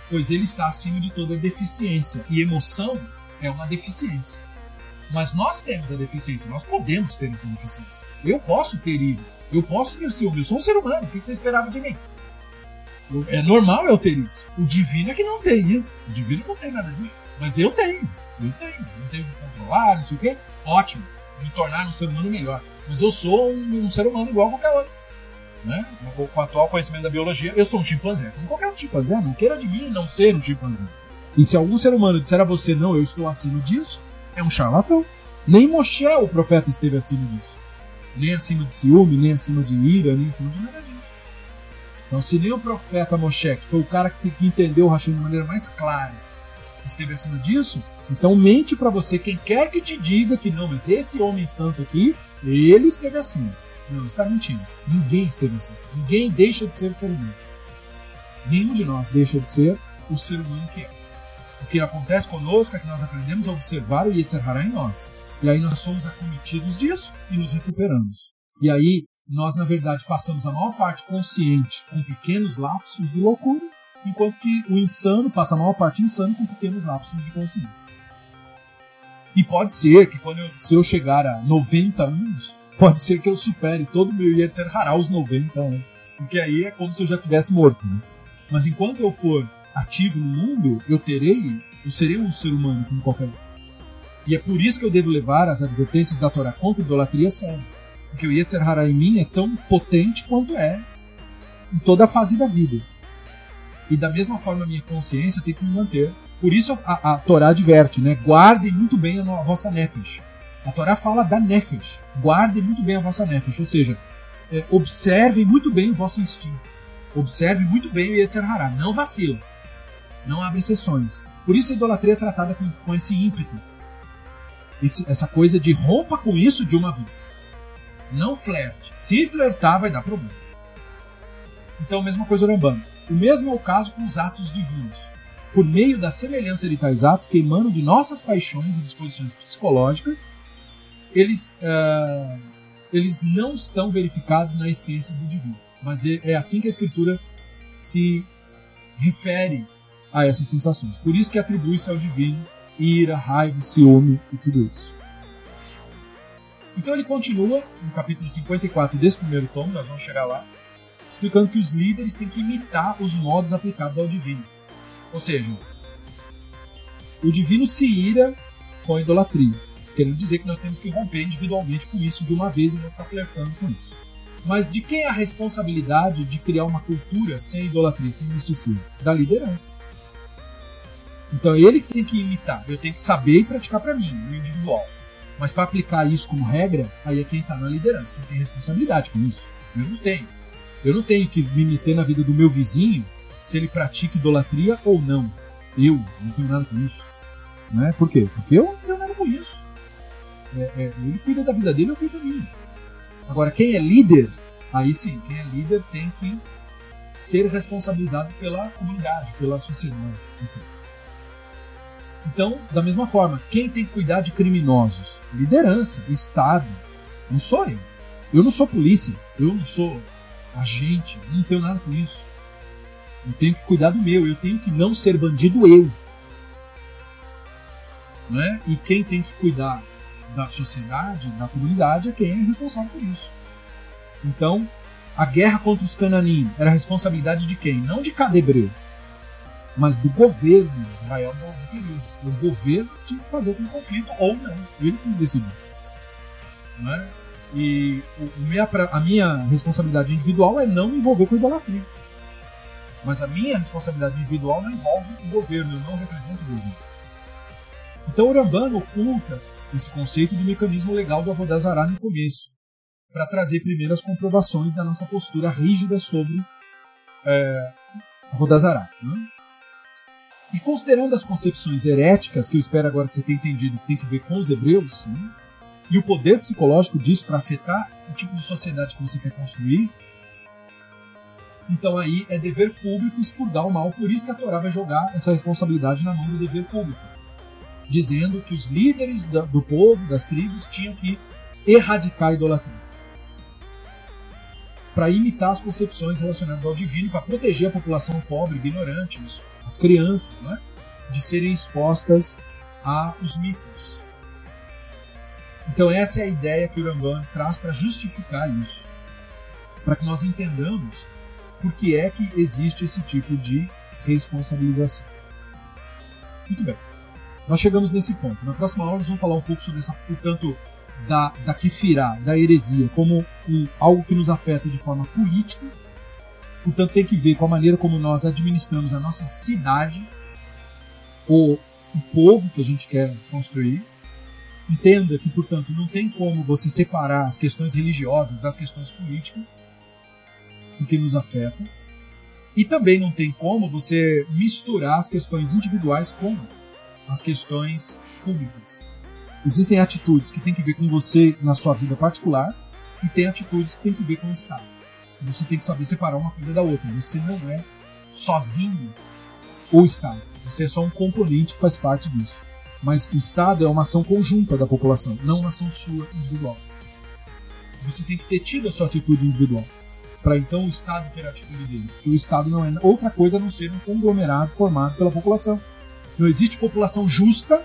[SPEAKER 1] pois ele está acima de toda deficiência. E emoção é uma deficiência. Mas nós temos a deficiência, nós podemos ter essa deficiência. Eu posso ter ira, eu posso ter ciúme, eu sou um ser humano, o que você esperava de mim? É normal eu ter isso. O divino é que não tem isso. O divino não tem nada disso. Mas eu tenho. Eu tenho. Eu tenho que controlar, não sei o quê. Ótimo. Me tornar um ser humano melhor. Mas eu sou um, um ser humano igual a qualquer outro. Né? Com o atual conhecimento da biologia, eu sou um chimpanzé. Como qualquer outro chimpanzé. Não queira de mim não ser um chimpanzé. E se algum ser humano disser a você, não, eu estou acima disso, é um charlatão. Nem Moshe, o profeta, esteve acima disso. Nem acima de ciúme, nem acima de ira, nem acima de nada disso. Então, se nem o profeta Moshe, que foi o cara que entendeu o Hashem de maneira mais clara, esteve acima disso, então mente para você quem quer que te diga que não, mas esse homem santo aqui, ele esteve acima. Não, está mentindo. Ninguém esteve acima. Ninguém deixa de ser ser humano. Nenhum de nós deixa de ser o ser humano que é. O que acontece conosco é que nós aprendemos a observar o Yetzer Hará em nós. E aí nós somos acometidos disso e nos recuperamos. E aí nós, na verdade, passamos a maior parte consciente com pequenos lapsos de loucura, enquanto que o insano passa a maior parte insano com pequenos lapsos de consciência. E pode ser que quando eu, se eu chegar a 90 anos, pode ser que eu supere todo o meu Yetzer Hará aos 90 anos. Porque aí é como se eu já tivesse morto. Né? Mas enquanto eu for ativo no mundo, eu terei, eu serei um ser humano como qualquer outro. E é por isso que eu devo levar as advertências da Torá contra a idolatria sério. Porque o Yetzer Hará em mim é tão potente quanto é em toda a fase da vida. E da mesma forma a minha consciência tem que me manter. Por isso a, a Torá adverte, né? Guardem muito bem a, a vossa nefesh. A Torá fala da nefesh. Guardem muito bem a vossa nefesh. Ou seja, é, observem muito bem o vosso instinto. Observe muito bem o Yetzer Hará. Não vacila. Não abre exceções. Por isso a idolatria é tratada com, com esse ímpeto. Esse, essa coisa de rompa com isso de uma vez. Não flerte. Se flertar, vai dar problema. Então, mesma coisa Rambam. O mesmo é o caso com os atos divinos. Por meio da semelhança de tais atos que emanam de nossas paixões e disposições psicológicas, eles, uh, eles não estão verificados na essência do divino. Mas é, é assim que a Escritura se refere a essas sensações. Por isso que atribui-se ao divino ira, raiva, ciúme e tudo isso. Então ele continua no capítulo 54 desse primeiro tomo, nós vamos chegar lá, explicando que os líderes têm que imitar os modos aplicados ao divino. Ou seja, o divino se ira com a idolatria, querendo dizer que nós temos que romper individualmente com isso de uma vez e não ficar flertando com isso. Mas de quem é a responsabilidade de criar uma cultura sem idolatria, sem misticismo? Da liderança. Então é ele que tem que imitar, eu tenho que saber e praticar para mim, no individual. Mas para aplicar isso como regra, aí é quem está na liderança, quem tem responsabilidade com isso. Eu não tenho. Eu não tenho que me meter na vida do meu vizinho se ele pratica idolatria ou não. Eu não tenho nada com isso. Não é? Por quê? Porque eu não tenho nada com isso. É, é, ele cuida da vida dele, eu cuido da minha. Agora, quem é líder, aí sim, quem é líder tem que ser responsabilizado pela comunidade, pela sociedade. Então, da mesma forma, quem tem que cuidar de criminosos? Liderança, Estado. Não sou eu. Eu não sou polícia, eu não sou agente, eu não tenho nada com isso. Eu tenho que cuidar do meu, eu tenho que não ser bandido eu. Não é? E quem tem que cuidar da sociedade, da comunidade, é quem é responsável por isso. Então, a guerra contra os cananinhos era responsabilidade de quem? Não de cada hebreu, mas do governo de Israel no período. O governo tinha que fazer com conflito ou não. Eles não decidiram. Não é? E a minha responsabilidade individual é não me envolver com idolatria. Mas a minha responsabilidade individual não envolve o governo, eu não represento o governo. Então o oculta esse conceito do mecanismo legal do Avodazará no começo, para trazer primeiro as comprovações da nossa postura rígida sobre é, Avodazará. Né? E considerando as concepções heréticas, que eu espero agora que você tenha entendido que tem que ver com os hebreus, né? E o poder psicológico disso para afetar o tipo de sociedade que você quer construir, então aí é dever público expurgar o mal, por isso que a Torá vai jogar essa responsabilidade na mão do dever público, dizendo que os líderes do povo, das tribos, tinham que erradicar a idolatria. Para imitar as concepções relacionadas ao divino, para proteger a população pobre, ignorante, as crianças, né, de serem expostas aos mitos. Então essa é a ideia que o Rambam traz para justificar isso, para que nós entendamos por que é que existe esse tipo de responsabilização. Muito bem. Nós chegamos nesse ponto. Na próxima aula nós vamos falar um pouco sobre essa, portanto, da, da kefirá, da heresia, como um, algo que nos afeta de forma política. Portanto, tem que ver com a maneira como nós administramos a nossa cidade, ou o povo que a gente quer construir. Entenda que, portanto, não tem como você separar as questões religiosas das questões políticas, porque nos afetam. E também não tem como você misturar as questões individuais com as questões públicas. Existem atitudes que têm que ver com você na sua vida particular e tem atitudes que têm que ver com o Estado. Você tem que saber separar uma coisa da outra. Você não é sozinho o Estado. Você é só um componente que faz parte disso. Mas o Estado é uma ação conjunta da população, não uma ação sua individual. Você tem que ter tido a sua atitude individual para então o Estado ter a atitude dele. Porque o Estado não é outra coisa a não ser um conglomerado formado pela população. Não existe população justa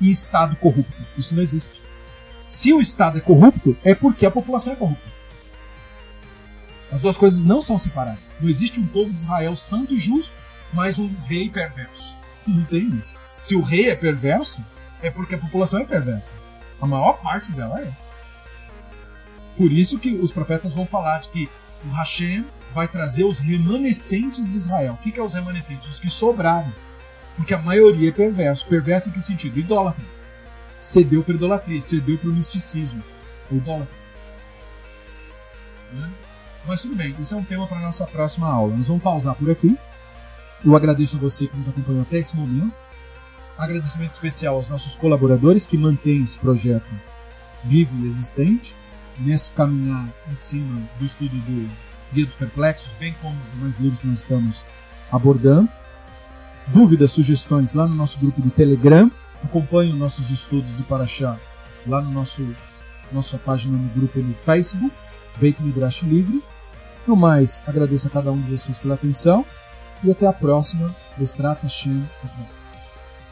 [SPEAKER 1] e Estado corrupto. Isso não existe. Se o Estado é corrupto, é porque a população é corrupta. As duas coisas não são separadas. Não existe um povo de Israel santo e justo, mas um rei perverso. Não tem isso. Se o rei é perverso, é porque a população é perversa. A maior parte dela é. Por isso que os profetas vão falar de que o Hashem vai trazer os remanescentes de Israel. O que, que é os remanescentes? Os que sobraram. Porque a maioria é perverso. Perverso em que sentido? Idólatra. Cedeu para idolatria, cedeu para o misticismo. O idólatra. Né? Mas tudo bem, isso é um tema para nossa próxima aula. Nós vamos pausar por aqui. Eu agradeço a você que nos acompanhou até esse momento. Agradecimento especial aos nossos colaboradores que mantêm esse projeto vivo e existente nesse caminhar em cima do estudo do Guia dos Perplexos, bem como os demais livros que nós estamos abordando. Dúvidas, sugestões lá no nosso grupo do Telegram. Acompanhe os nossos estudos do Paraxá lá no nosso nossa página no grupo no Facebook, Beit Midrash Livre. No mais, agradeço a cada um de vocês pela atenção e até a próxima. Estrata Shem.